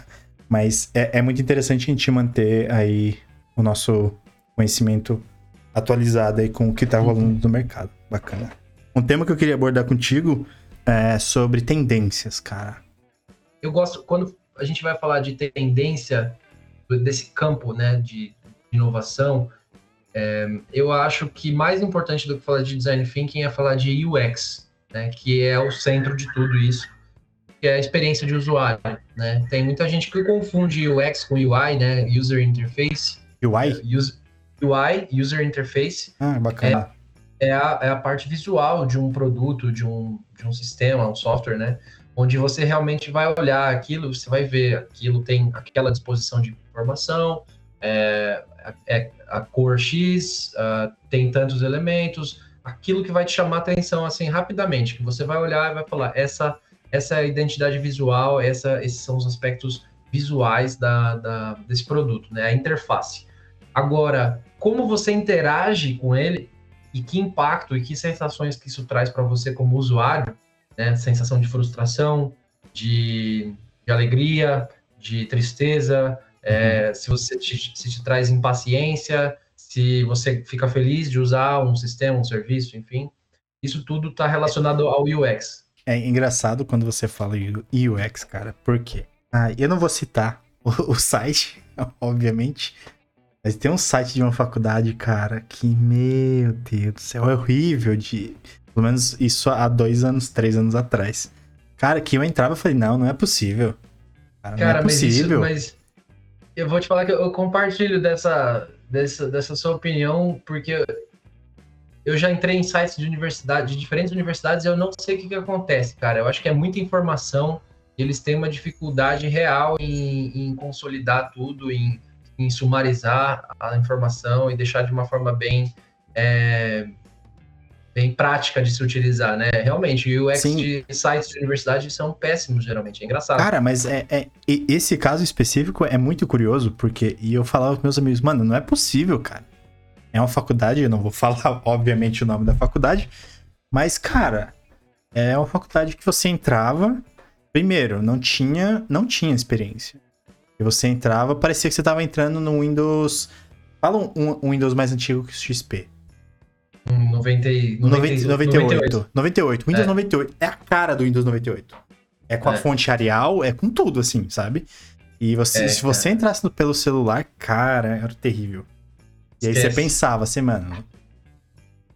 Mas é, é, muito interessante a gente manter aí o nosso conhecimento atualizado aí com o que está rolando no mercado. Bacana. Um tema que eu queria abordar contigo é sobre tendências, cara. Eu gosto, quando a gente vai falar de tendência desse campo, né, de inovação, é, eu acho que mais importante do que falar de design thinking é falar de UX, né, que é o centro de tudo isso, que é a experiência de usuário, né? Tem muita gente que confunde UX com UI, né, User Interface. UI? É, user, UI, User Interface. Ah, bacana. É, é, a, é a parte visual de um produto, de um, de um sistema, um software, né? Onde você realmente vai olhar aquilo, você vai ver aquilo tem aquela disposição de informação, é, é a cor X, uh, tem tantos elementos, aquilo que vai te chamar atenção assim rapidamente, que você vai olhar e vai falar essa essa é identidade visual, essa, esses são os aspectos visuais da, da, desse produto, né? A interface. Agora, como você interage com ele e que impacto e que sensações que isso traz para você como usuário, né? Sensação de frustração, de, de alegria, de tristeza, é, uhum. se você te, se te traz impaciência, se você fica feliz de usar um sistema, um serviço, enfim, isso tudo está relacionado ao UX. É engraçado quando você fala UX, cara, por quê? Ah, eu não vou citar o, o site, [LAUGHS] obviamente, mas tem um site de uma faculdade, cara, que, meu Deus do céu, é horrível de. Pelo menos isso há dois anos, três anos atrás. Cara, que eu entrava e falei, não, não é possível. Cara, cara não é possível. Mas, isso, mas eu vou te falar que eu compartilho dessa, dessa, dessa sua opinião, porque eu já entrei em sites de universidade, de diferentes universidades, e eu não sei o que, que acontece, cara. Eu acho que é muita informação, eles têm uma dificuldade real em, em consolidar tudo, em, em, sumarizar a informação e deixar de uma forma bem é, bem prática de se utilizar, né? Realmente, o UX Sim. de sites de universidade são péssimos, geralmente. É engraçado. Cara, mas é, é, esse caso específico é muito curioso, porque e eu falava com meus amigos, mano, não é possível, cara. É uma faculdade, eu não vou [LAUGHS] falar, obviamente, o nome da faculdade, mas, cara, é uma faculdade que você entrava. Primeiro, não tinha, não tinha experiência. E você entrava, parecia que você estava entrando no Windows. Fala um, um Windows mais antigo que o XP. 90, 90, 98. 98. Windows é. 98. É a cara do Windows 98. É com é. a fonte Arial, é com tudo, assim, sabe? E você, é, se você entrasse pelo celular, cara, era terrível. E Esquece. aí você pensava assim, mano,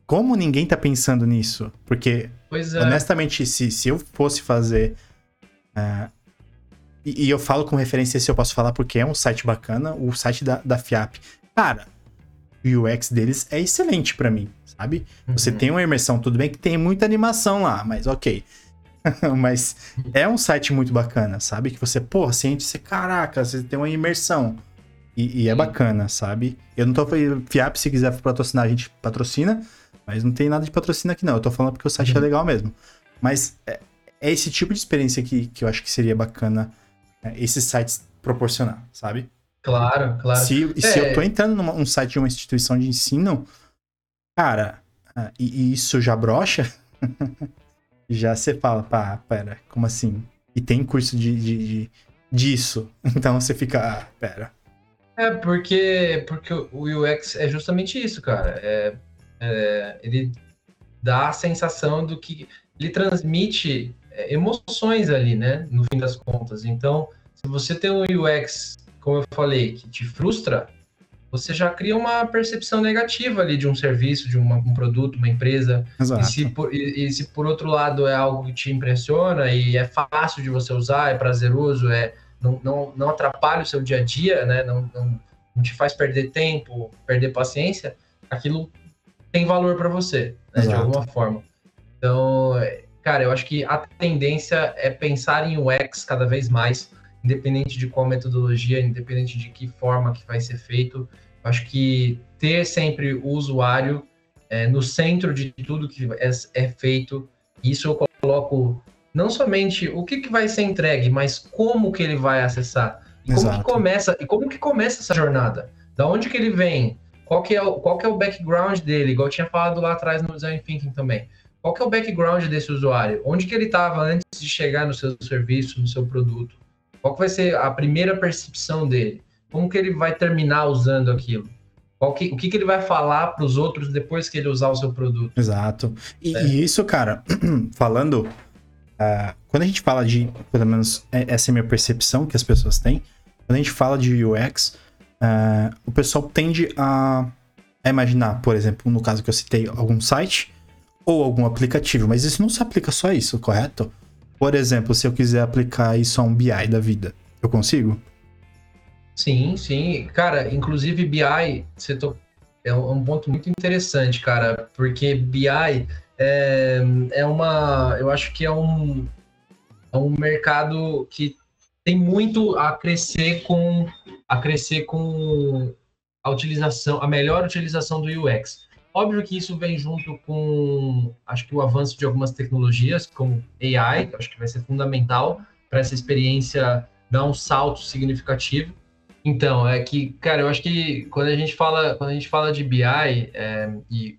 como ninguém tá pensando nisso? Porque, é. honestamente, se, se eu fosse fazer. Uh, e, e, eu falo com referência se eu posso falar porque é um site bacana, o site da, da FIAP. Cara, o UX deles é excelente para mim sabe? Uhum. Você tem uma imersão, tudo bem que tem muita animação lá, mas ok. [LAUGHS] mas é um site muito bacana, sabe? Que você, pô, sente você, caraca, você tem uma imersão. E, e é bacana, sabe? Eu não tô falando, FIAP, se quiser patrocinar, a gente patrocina, mas não tem nada de patrocínio aqui não. Eu tô falando porque o site é uhum. é legal mesmo. Mas é, é, esse tipo de experiência que, que eu acho que seria bacana esses sites proporcionar, sabe? Claro, claro. Se, é... se eu tô entrando num site de uma instituição de ensino, Cara, ah, e, isso já brocha? [LAUGHS] já você fala, pá, pera, como assim? E tem curso de, de, de disso. [LAUGHS] Então você fica, ah, pera. É, porque, porque o UX é justamente isso, cara. É, é, ele dá a sensação do que. Ele transmite é, emoções ali, né? No fim das contas. Então, se você tem um UX, como eu falei, que te frustra, você já cria uma percepção negativa ali de um serviço, de uma, um produto, uma empresa. Exato. E se, por, e, e se por outro lado é algo que te impressiona e é fácil de você usar, é prazeroso, é não, não, não atrapalha o seu dia a dia, né? Não, não, não te faz perder tempo, perder paciência, aquilo tem valor para você, né? de alguma forma. Então, cara, eu acho que a tendência é pensar em UX cada vez mais independente de qual metodologia, independente de que forma que vai ser feito. Acho que ter sempre o usuário é, no centro de tudo que é, é, feito, isso eu coloco não somente o que, que vai ser entregue, mas como que ele vai acessar. E como que começa, e como que começa essa jornada? Da onde que ele vem? Qual que é o, qual que é o background dele? Igual eu tinha falado lá atrás no Design Thinking também. Qual que é o background desse usuário? Onde que ele estava antes de chegar no seu serviço, no seu produto? Qual vai ser a primeira percepção dele? Como que ele vai terminar usando aquilo? Que, o que, que ele vai falar para os outros depois que ele usar o seu produto? Exato. E, é. e isso, cara, [CLEARS THROAT] falando uh, quando a gente fala de, pelo menos é, essa é a minha percepção que as pessoas têm, quando a gente fala de UX, uh, o pessoal tende a, a imaginar, por exemplo, no caso que eu citei, algum site ou algum aplicativo, mas isso não se aplica só a isso, correto? Por exemplo, se eu quiser aplicar isso a um BI da vida, eu consigo? Sim, sim. Cara, inclusive BI, você to... é um ponto muito interessante, cara, porque BI é, é uma. Eu acho que é um, é um mercado que tem muito a crescer com a crescer com a utilização, a melhor utilização do UX. Óbvio que isso vem junto com, acho que o avanço de algumas tecnologias, como AI, acho que vai ser fundamental para essa experiência dar um salto significativo. Então, é que, cara, eu acho que quando a gente fala, quando a gente fala de BI é, e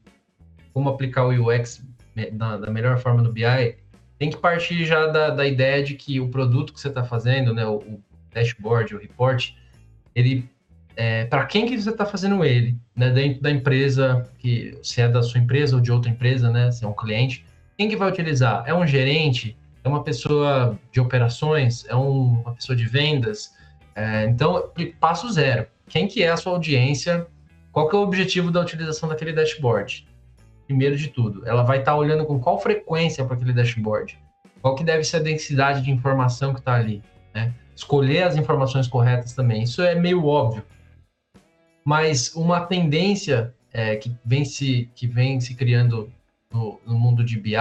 como aplicar o UX da, da, melhor forma no BI, tem que partir já da, da ideia de que o produto que você está fazendo, né, o, o, dashboard, o report, ele é, para quem que você está fazendo ele, né, dentro da empresa, que se é da sua empresa ou de outra empresa, né, se é um cliente, quem que vai utilizar? É um gerente? É uma pessoa de operações? É um, uma pessoa de vendas? É, então, passo zero. Quem que é a sua audiência? Qual que é o objetivo da utilização daquele dashboard? Primeiro de tudo, ela vai estar tá olhando com qual frequência para aquele dashboard? Qual que deve ser a densidade de informação que está ali? Né? Escolher as informações corretas também. Isso é meio óbvio. Mas uma tendência é, que, vem se, que vem se criando no, no mundo de BI,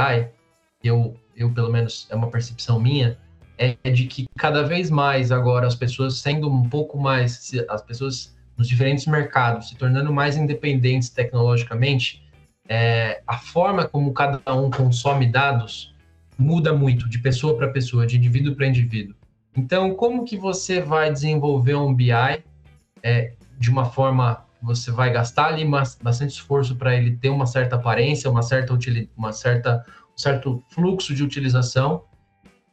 eu, eu pelo menos é uma percepção minha, é de que cada vez mais agora as pessoas sendo um pouco mais, as pessoas nos diferentes mercados se tornando mais independentes tecnologicamente, é, a forma como cada um consome dados muda muito de pessoa para pessoa, de indivíduo para indivíduo. Então, como que você vai desenvolver um BI é, de uma forma você vai gastar ali bastante esforço para ele ter uma certa aparência, uma certa, uma certa um certo fluxo de utilização,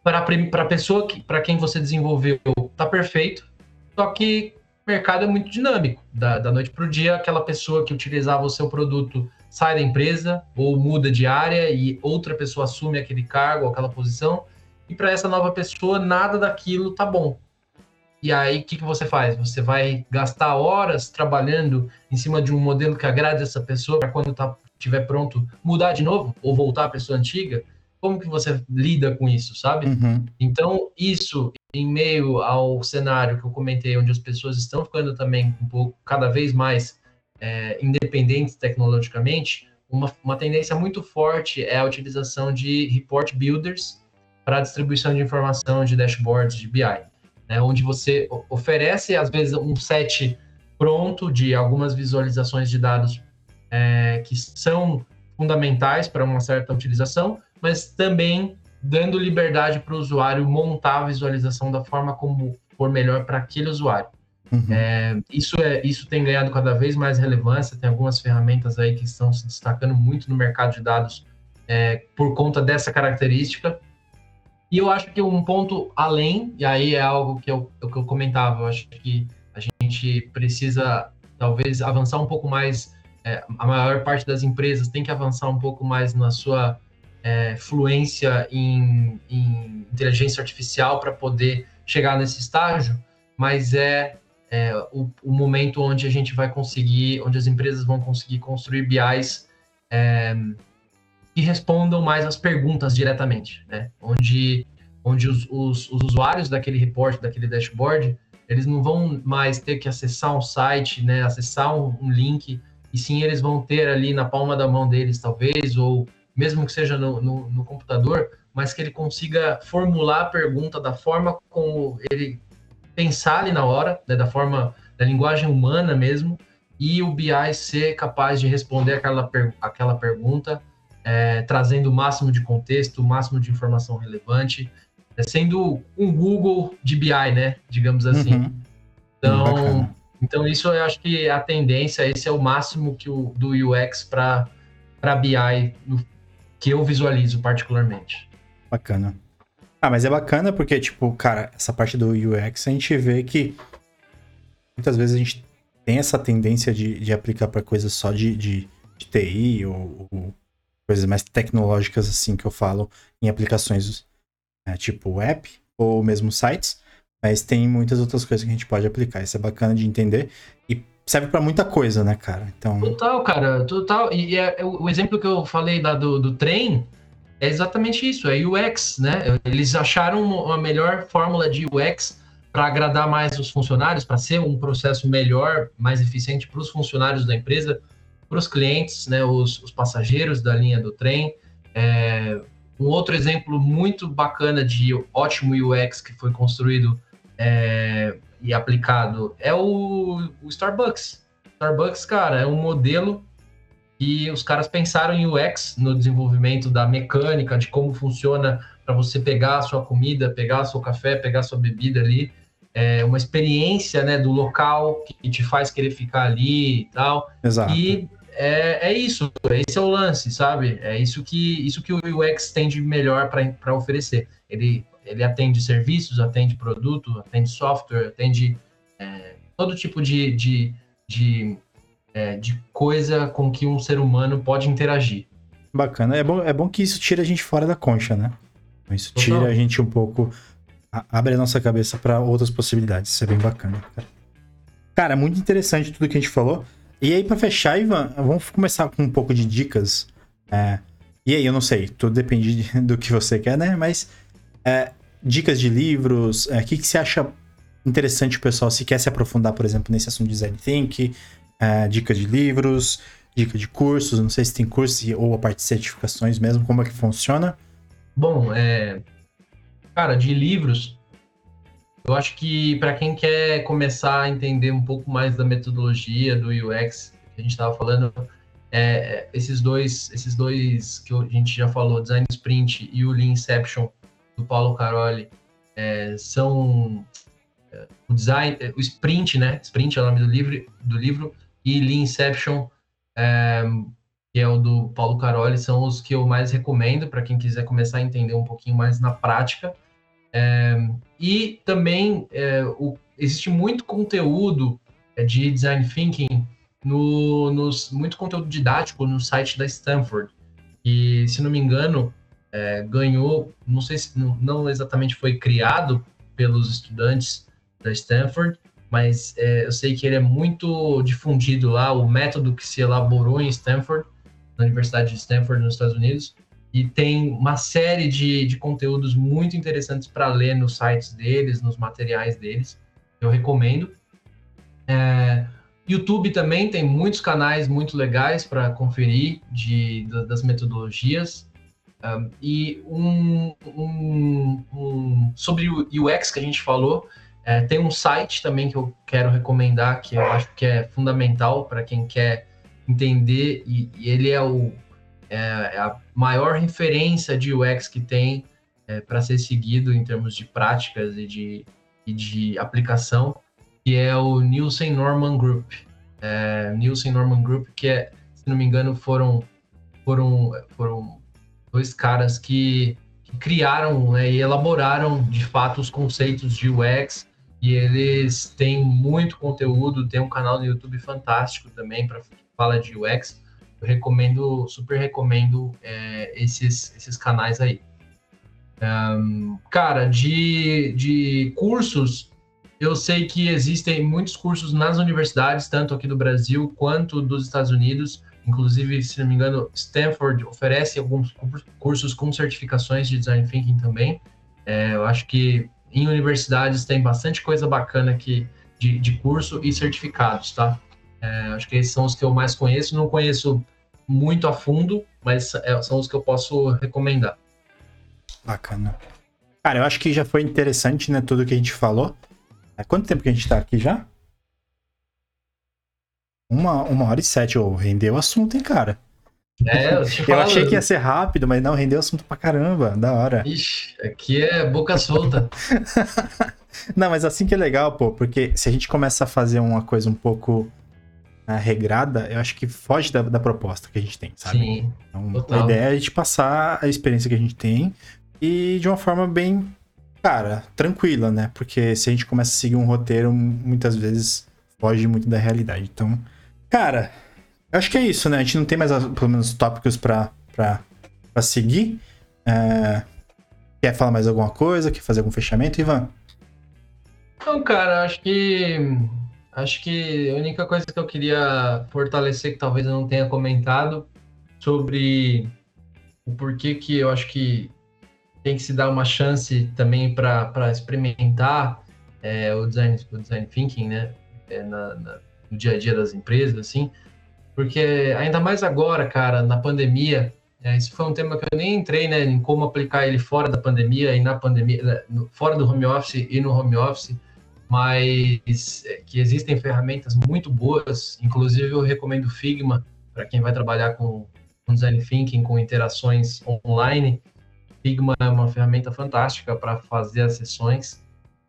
para a pessoa que, para quem você desenvolveu, tá perfeito. Só que o mercado é muito dinâmico. Da, da noite para o dia, aquela pessoa que utilizava o seu produto sai da empresa ou muda de área e outra pessoa assume aquele cargo, aquela posição. E para essa nova pessoa, nada daquilo tá bom. E aí, o que, que você faz? Você vai gastar horas trabalhando em cima de um modelo que agrade essa pessoa para quando tá, estiver pronto mudar de novo ou voltar à pessoa antiga? como que você lida com isso, sabe? Uhum. Então, isso em meio ao cenário que eu comentei, onde as pessoas estão ficando também um pouco, cada vez mais é, independentes tecnologicamente, uma, uma tendência muito forte é a utilização de report builders para distribuição de informação de dashboards de BI, né, onde você oferece, às vezes, um set pronto de algumas visualizações de dados é, que são fundamentais para uma certa utilização, mas também dando liberdade para o usuário montar a visualização da forma como for melhor para aquele usuário. Uhum. É, isso, é, isso tem ganhado cada vez mais relevância, tem algumas ferramentas aí que estão se destacando muito no mercado de dados é, por conta dessa característica. E eu acho que um ponto além, e aí é algo que eu, que eu comentava, eu acho que a gente precisa talvez avançar um pouco mais, é, a maior parte das empresas tem que avançar um pouco mais na sua é, fluência em, em, inteligência artificial para poder chegar nesse estágio, mas é, é o, o, momento onde a gente vai conseguir, onde as empresas vão conseguir construir BIs é, que respondam mais as perguntas diretamente, né? Onde, onde os, os, os usuários daquele report, daquele dashboard, eles não vão mais ter que acessar um site, né? Acessar um, um link, e sim eles vão ter ali na palma da mão deles, talvez, ou mesmo que seja no, no, no computador, mas que ele consiga formular a pergunta da forma como ele pensar ali na hora, né, da forma da linguagem humana mesmo, e o BI ser capaz de responder aquela, aquela pergunta, é, trazendo o máximo de contexto, o máximo de informação relevante, é, sendo um Google de BI, né? Digamos assim. Uhum. Então, então, isso eu acho que é a tendência, esse é o máximo que o, do UX para BI no, que eu visualizo particularmente. Bacana. Ah, mas é bacana porque, tipo, cara, essa parte do UX a gente vê que muitas vezes a gente tem essa tendência de, de aplicar para coisas só de, de, de TI ou, ou, coisas mais tecnológicas, assim, que eu falo, em aplicações é, tipo app ou mesmo sites, mas tem muitas outras coisas que a gente pode aplicar. Isso é bacana de entender e serve para muita coisa, né, cara? Então... Total, cara, total. E é, é, o exemplo que eu falei lá do, do trem é exatamente isso, é UX, né? Eles acharam uma melhor fórmula de UX para agradar mais os funcionários, para ser um processo melhor, mais eficiente para os funcionários da empresa, para os clientes, né, os, os, passageiros da linha do trem. É, um outro exemplo muito bacana de ótimo UX que foi construído é, e aplicado é o, o Starbucks. Starbucks, cara, é um modelo que os caras pensaram em UX no desenvolvimento da mecânica, de como funciona para você pegar a sua comida, pegar o seu café, pegar a sua bebida ali. É uma experiência né, do local que te faz querer ficar ali e tal. Exato. E é, é isso, esse é o lance, sabe? É isso que, isso que o UX tem de melhor para oferecer. Ele, ele atende serviços, atende produto, atende software, atende é, todo tipo de, de, de, é, de coisa com que um ser humano pode interagir. Bacana. É bom, é bom que isso tira a gente fora da concha, né? Isso tira Total. a gente um pouco. abre a nossa cabeça para outras possibilidades. Isso é bem bacana, cara. Cara, muito interessante tudo que a gente falou. E aí, para fechar, Ivan, vamos começar com um pouco de dicas. É, e aí, eu não sei, tudo depende [LAUGHS] do que você quer, né? Mas é, dicas de livros, o é, que, que você acha interessante o pessoal se quer se aprofundar, por exemplo, nesse assunto de design thinking, é, dicas de livros, dica de cursos, não sei se tem cursos ou a parte de certificações mesmo, como é que funciona? Bom, é, cara, de livros, eu acho que para quem quer começar a entender um pouco mais da metodologia do UX que a gente estava falando, é, esses dois, esses dois que a gente já falou, Design Sprint e o Lean Inception do Paulo Caroli, é, são é, o design, o Sprint, né? Sprint é o nome do livro, do livro e Lean Inception, é, que é o do Paulo Caroli, são os que eu mais recomendo para quem quiser começar a entender um pouquinho mais na prática. É, e também é, o, existe muito conteúdo é, de design thinking, no, muito conteúdo didático no site da Stanford. E, se não me engano, é, ganhou, não sei se não, não, exatamente foi criado pelos estudantes da Stanford, mas é, eu sei que ele é muito difundido lá, o método que se elaborou em Stanford, na Universidade de Stanford, nos Estados Unidos, e tem uma série de, de conteúdos muito interessantes para ler nos sites deles, nos materiais deles. Eu recomendo. É, YouTube também tem muitos canais muito legais para conferir de, das metodologias. Um, e um, um, um, sobre o UX que a gente falou, é, tem um site também que eu quero recomendar, que eu acho que é fundamental para quem quer entender, e, e ele é o é, é a maior referência de UX que tem é, para ser seguido em termos de práticas e de, e de aplicação, que é o Nielsen Norman Group. É, Nielsen Norman Group, que é, se não me engano, foram, foram, foram dois caras que, que criaram né, e elaboraram de fato os conceitos de UX e eles têm muito conteúdo, tem um canal no YouTube fantástico também para falar de UX eu recomendo, super recomendo é, esses, esses canais aí. Um, cara, de, de cursos, eu sei que existem muitos cursos nas universidades, tanto aqui do Brasil quanto dos Estados Unidos. Inclusive, se não me engano, Stanford oferece alguns cursos com certificações de design thinking também. É, eu acho que em universidades tem bastante coisa bacana aqui de, de curso e certificados, tá? É, acho que esses são os que eu mais conheço. Não conheço muito a fundo, mas é, são os que eu posso recomendar. Bacana. Cara, eu acho que já foi interessante, né, tudo que a gente falou. Há quanto tempo que a gente tá aqui já? Uma, uma hora e sete. Oh, rendeu o assunto, hein, cara? É, eu, eu achei que ia ser rápido, mas não, rendeu assunto pra caramba. Da hora. Ixi, aqui é boca solta. [LAUGHS] não, mas assim que é legal, pô, porque se a gente começa a fazer uma coisa um pouco regrada, eu acho que foge da, da, proposta que a gente tem, sabe? Sim, então, total. a ideia é a gente passar a experiência que a gente tem e de uma forma bem, cara, tranquila, né? Porque se a gente começa a seguir um roteiro, muitas vezes foge muito da realidade. Então, cara, eu acho que é isso, né? A gente não tem mais, pelo menos, tópicos pra, pra, pra seguir. É... Quer falar mais alguma coisa? Quer fazer algum fechamento, Ivan? Não, cara, acho que acho que a única coisa que eu queria fortalecer, que talvez eu não tenha comentado, sobre o porquê que eu acho que tem que se dar uma chance também para experimentar é, o, design, o design thinking, né? É, na, na, no dia a dia das empresas, assim, porque ainda mais agora, cara, na pandemia, é, isso foi um tema que eu nem entrei, né, em como aplicar ele fora da pandemia e na pandemia, né, fora do home office e no home office, mas é, que existem ferramentas muito boas, inclusive eu recomendo Figma para quem vai trabalhar com, com design thinking, com interações online. Figma é uma ferramenta fantástica para fazer as sessões.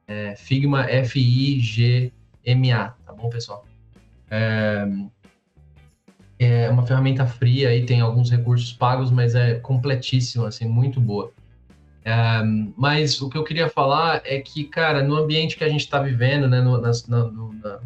É, Figma, F-I-G-M-A, tá bom, pessoal? É, é uma ferramenta fria e tem alguns recursos pagos, mas é completíssima, assim, muito boa. Mas o que eu queria falar é que, cara, no ambiente que a gente está vivendo, né, no, na, na,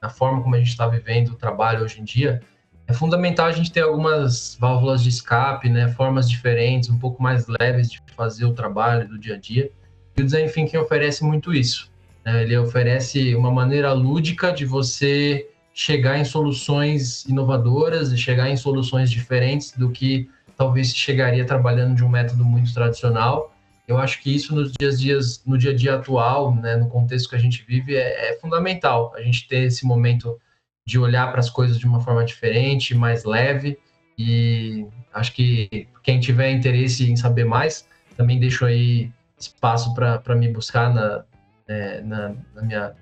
na, forma como a gente está vivendo o trabalho hoje em dia, é fundamental a gente ter algumas válvulas de escape, né, formas diferentes, um pouco mais leves de fazer o trabalho do dia a dia. E o Design Thinking oferece muito isso. Né? Ele oferece uma maneira lúdica de você chegar em soluções inovadoras e chegar em soluções diferentes do que talvez se chegaria trabalhando de um método muito tradicional. Eu acho que isso nos dias, dias no dia a dia atual, né, no contexto que a gente vive, é, é fundamental. A gente ter esse momento de olhar para as coisas de uma forma diferente, mais leve. E acho que quem tiver interesse em saber mais, também deixo aí espaço para me buscar na, é, na, na minha,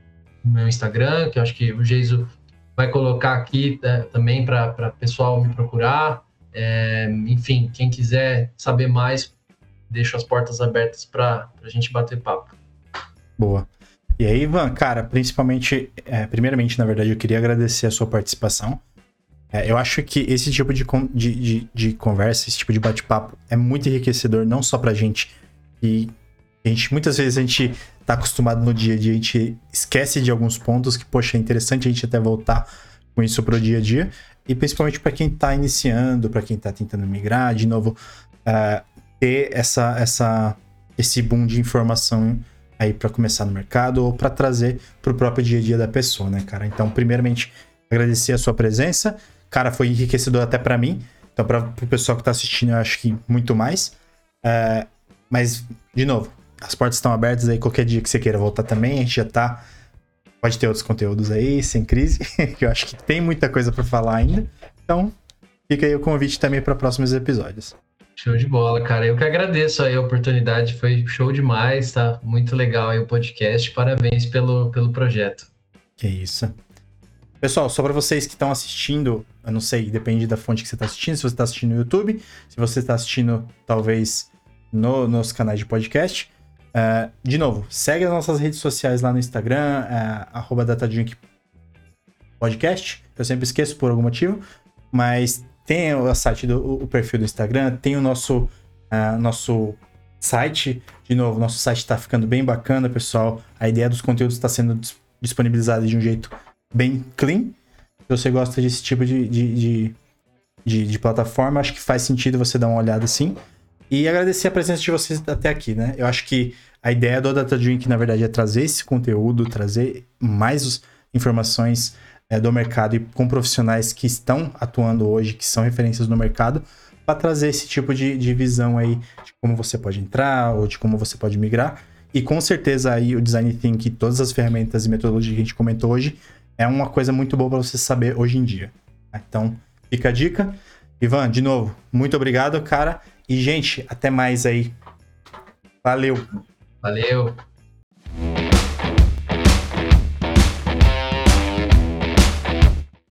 no meu Instagram, que acho que o Geiso vai colocar aqui né, também para o pessoal me procurar. É, enfim, quem quiser saber mais, deixo as portas abertas para a gente bater papo. Boa. E aí, Ivan, cara, principalmente, é, primeiramente, na verdade, eu queria agradecer a sua participação. É, eu acho que esse tipo de, de, de, de conversa, esse tipo de bate-papo é muito enriquecedor, não só pra gente. E a gente, muitas vezes a gente tá acostumado no dia a dia, a gente esquece de alguns pontos que, poxa, é interessante a gente até voltar com isso pro dia a dia. E principalmente para quem tá iniciando, para quem tá tentando migrar, de novo, uh, ter essa, essa, esse boom de informação aí para começar no mercado ou para trazer pro próprio dia a dia da pessoa, né, cara? Então, primeiramente, agradecer a sua presença. Cara, foi enriquecedor até para mim. Então, para o pessoal que tá assistindo, eu acho que muito mais. Uh, mas, de novo, as portas estão abertas aí qualquer dia que você queira voltar também. A gente já tá. Pode ter outros conteúdos aí, sem crise, [LAUGHS] que eu acho que tem muita coisa para falar ainda. Então, fica aí o convite também para próximos episódios. Show de bola, cara. Eu que agradeço aí a oportunidade, foi show demais, tá? Muito legal aí o podcast. Parabéns pelo, pelo projeto. Que isso. Pessoal, só para vocês que estão assistindo, eu não sei, depende da fonte que você está assistindo, se você está assistindo no YouTube, se você está assistindo talvez no, nos canais de podcast, Uh, de novo, segue as nossas redes sociais lá no Instagram, uh, DataDrinkPodcast. Eu sempre esqueço por algum motivo, mas tem o site do o perfil do Instagram, tem o nosso, uh, nosso site. De novo, nosso site está ficando bem bacana, pessoal. A ideia dos conteúdos está sendo disponibilizada de um jeito bem clean. Se você gosta desse tipo de, de, de, de, de plataforma, acho que faz sentido você dar uma olhada assim. E agradecer a presença de vocês até aqui, né? Eu acho que a ideia do Data Drink, na verdade, é trazer esse conteúdo, trazer mais informações é, do mercado e com profissionais que estão atuando hoje, que são referências no mercado, para trazer esse tipo de, de visão aí de como você pode entrar ou de como você pode migrar. E com certeza aí o Design Thinking, todas as ferramentas e metodologias que a gente comentou hoje, é uma coisa muito boa para você saber hoje em dia. Então, fica a dica. Ivan, de novo, muito obrigado, cara. E, gente, até mais aí. Valeu. Valeu.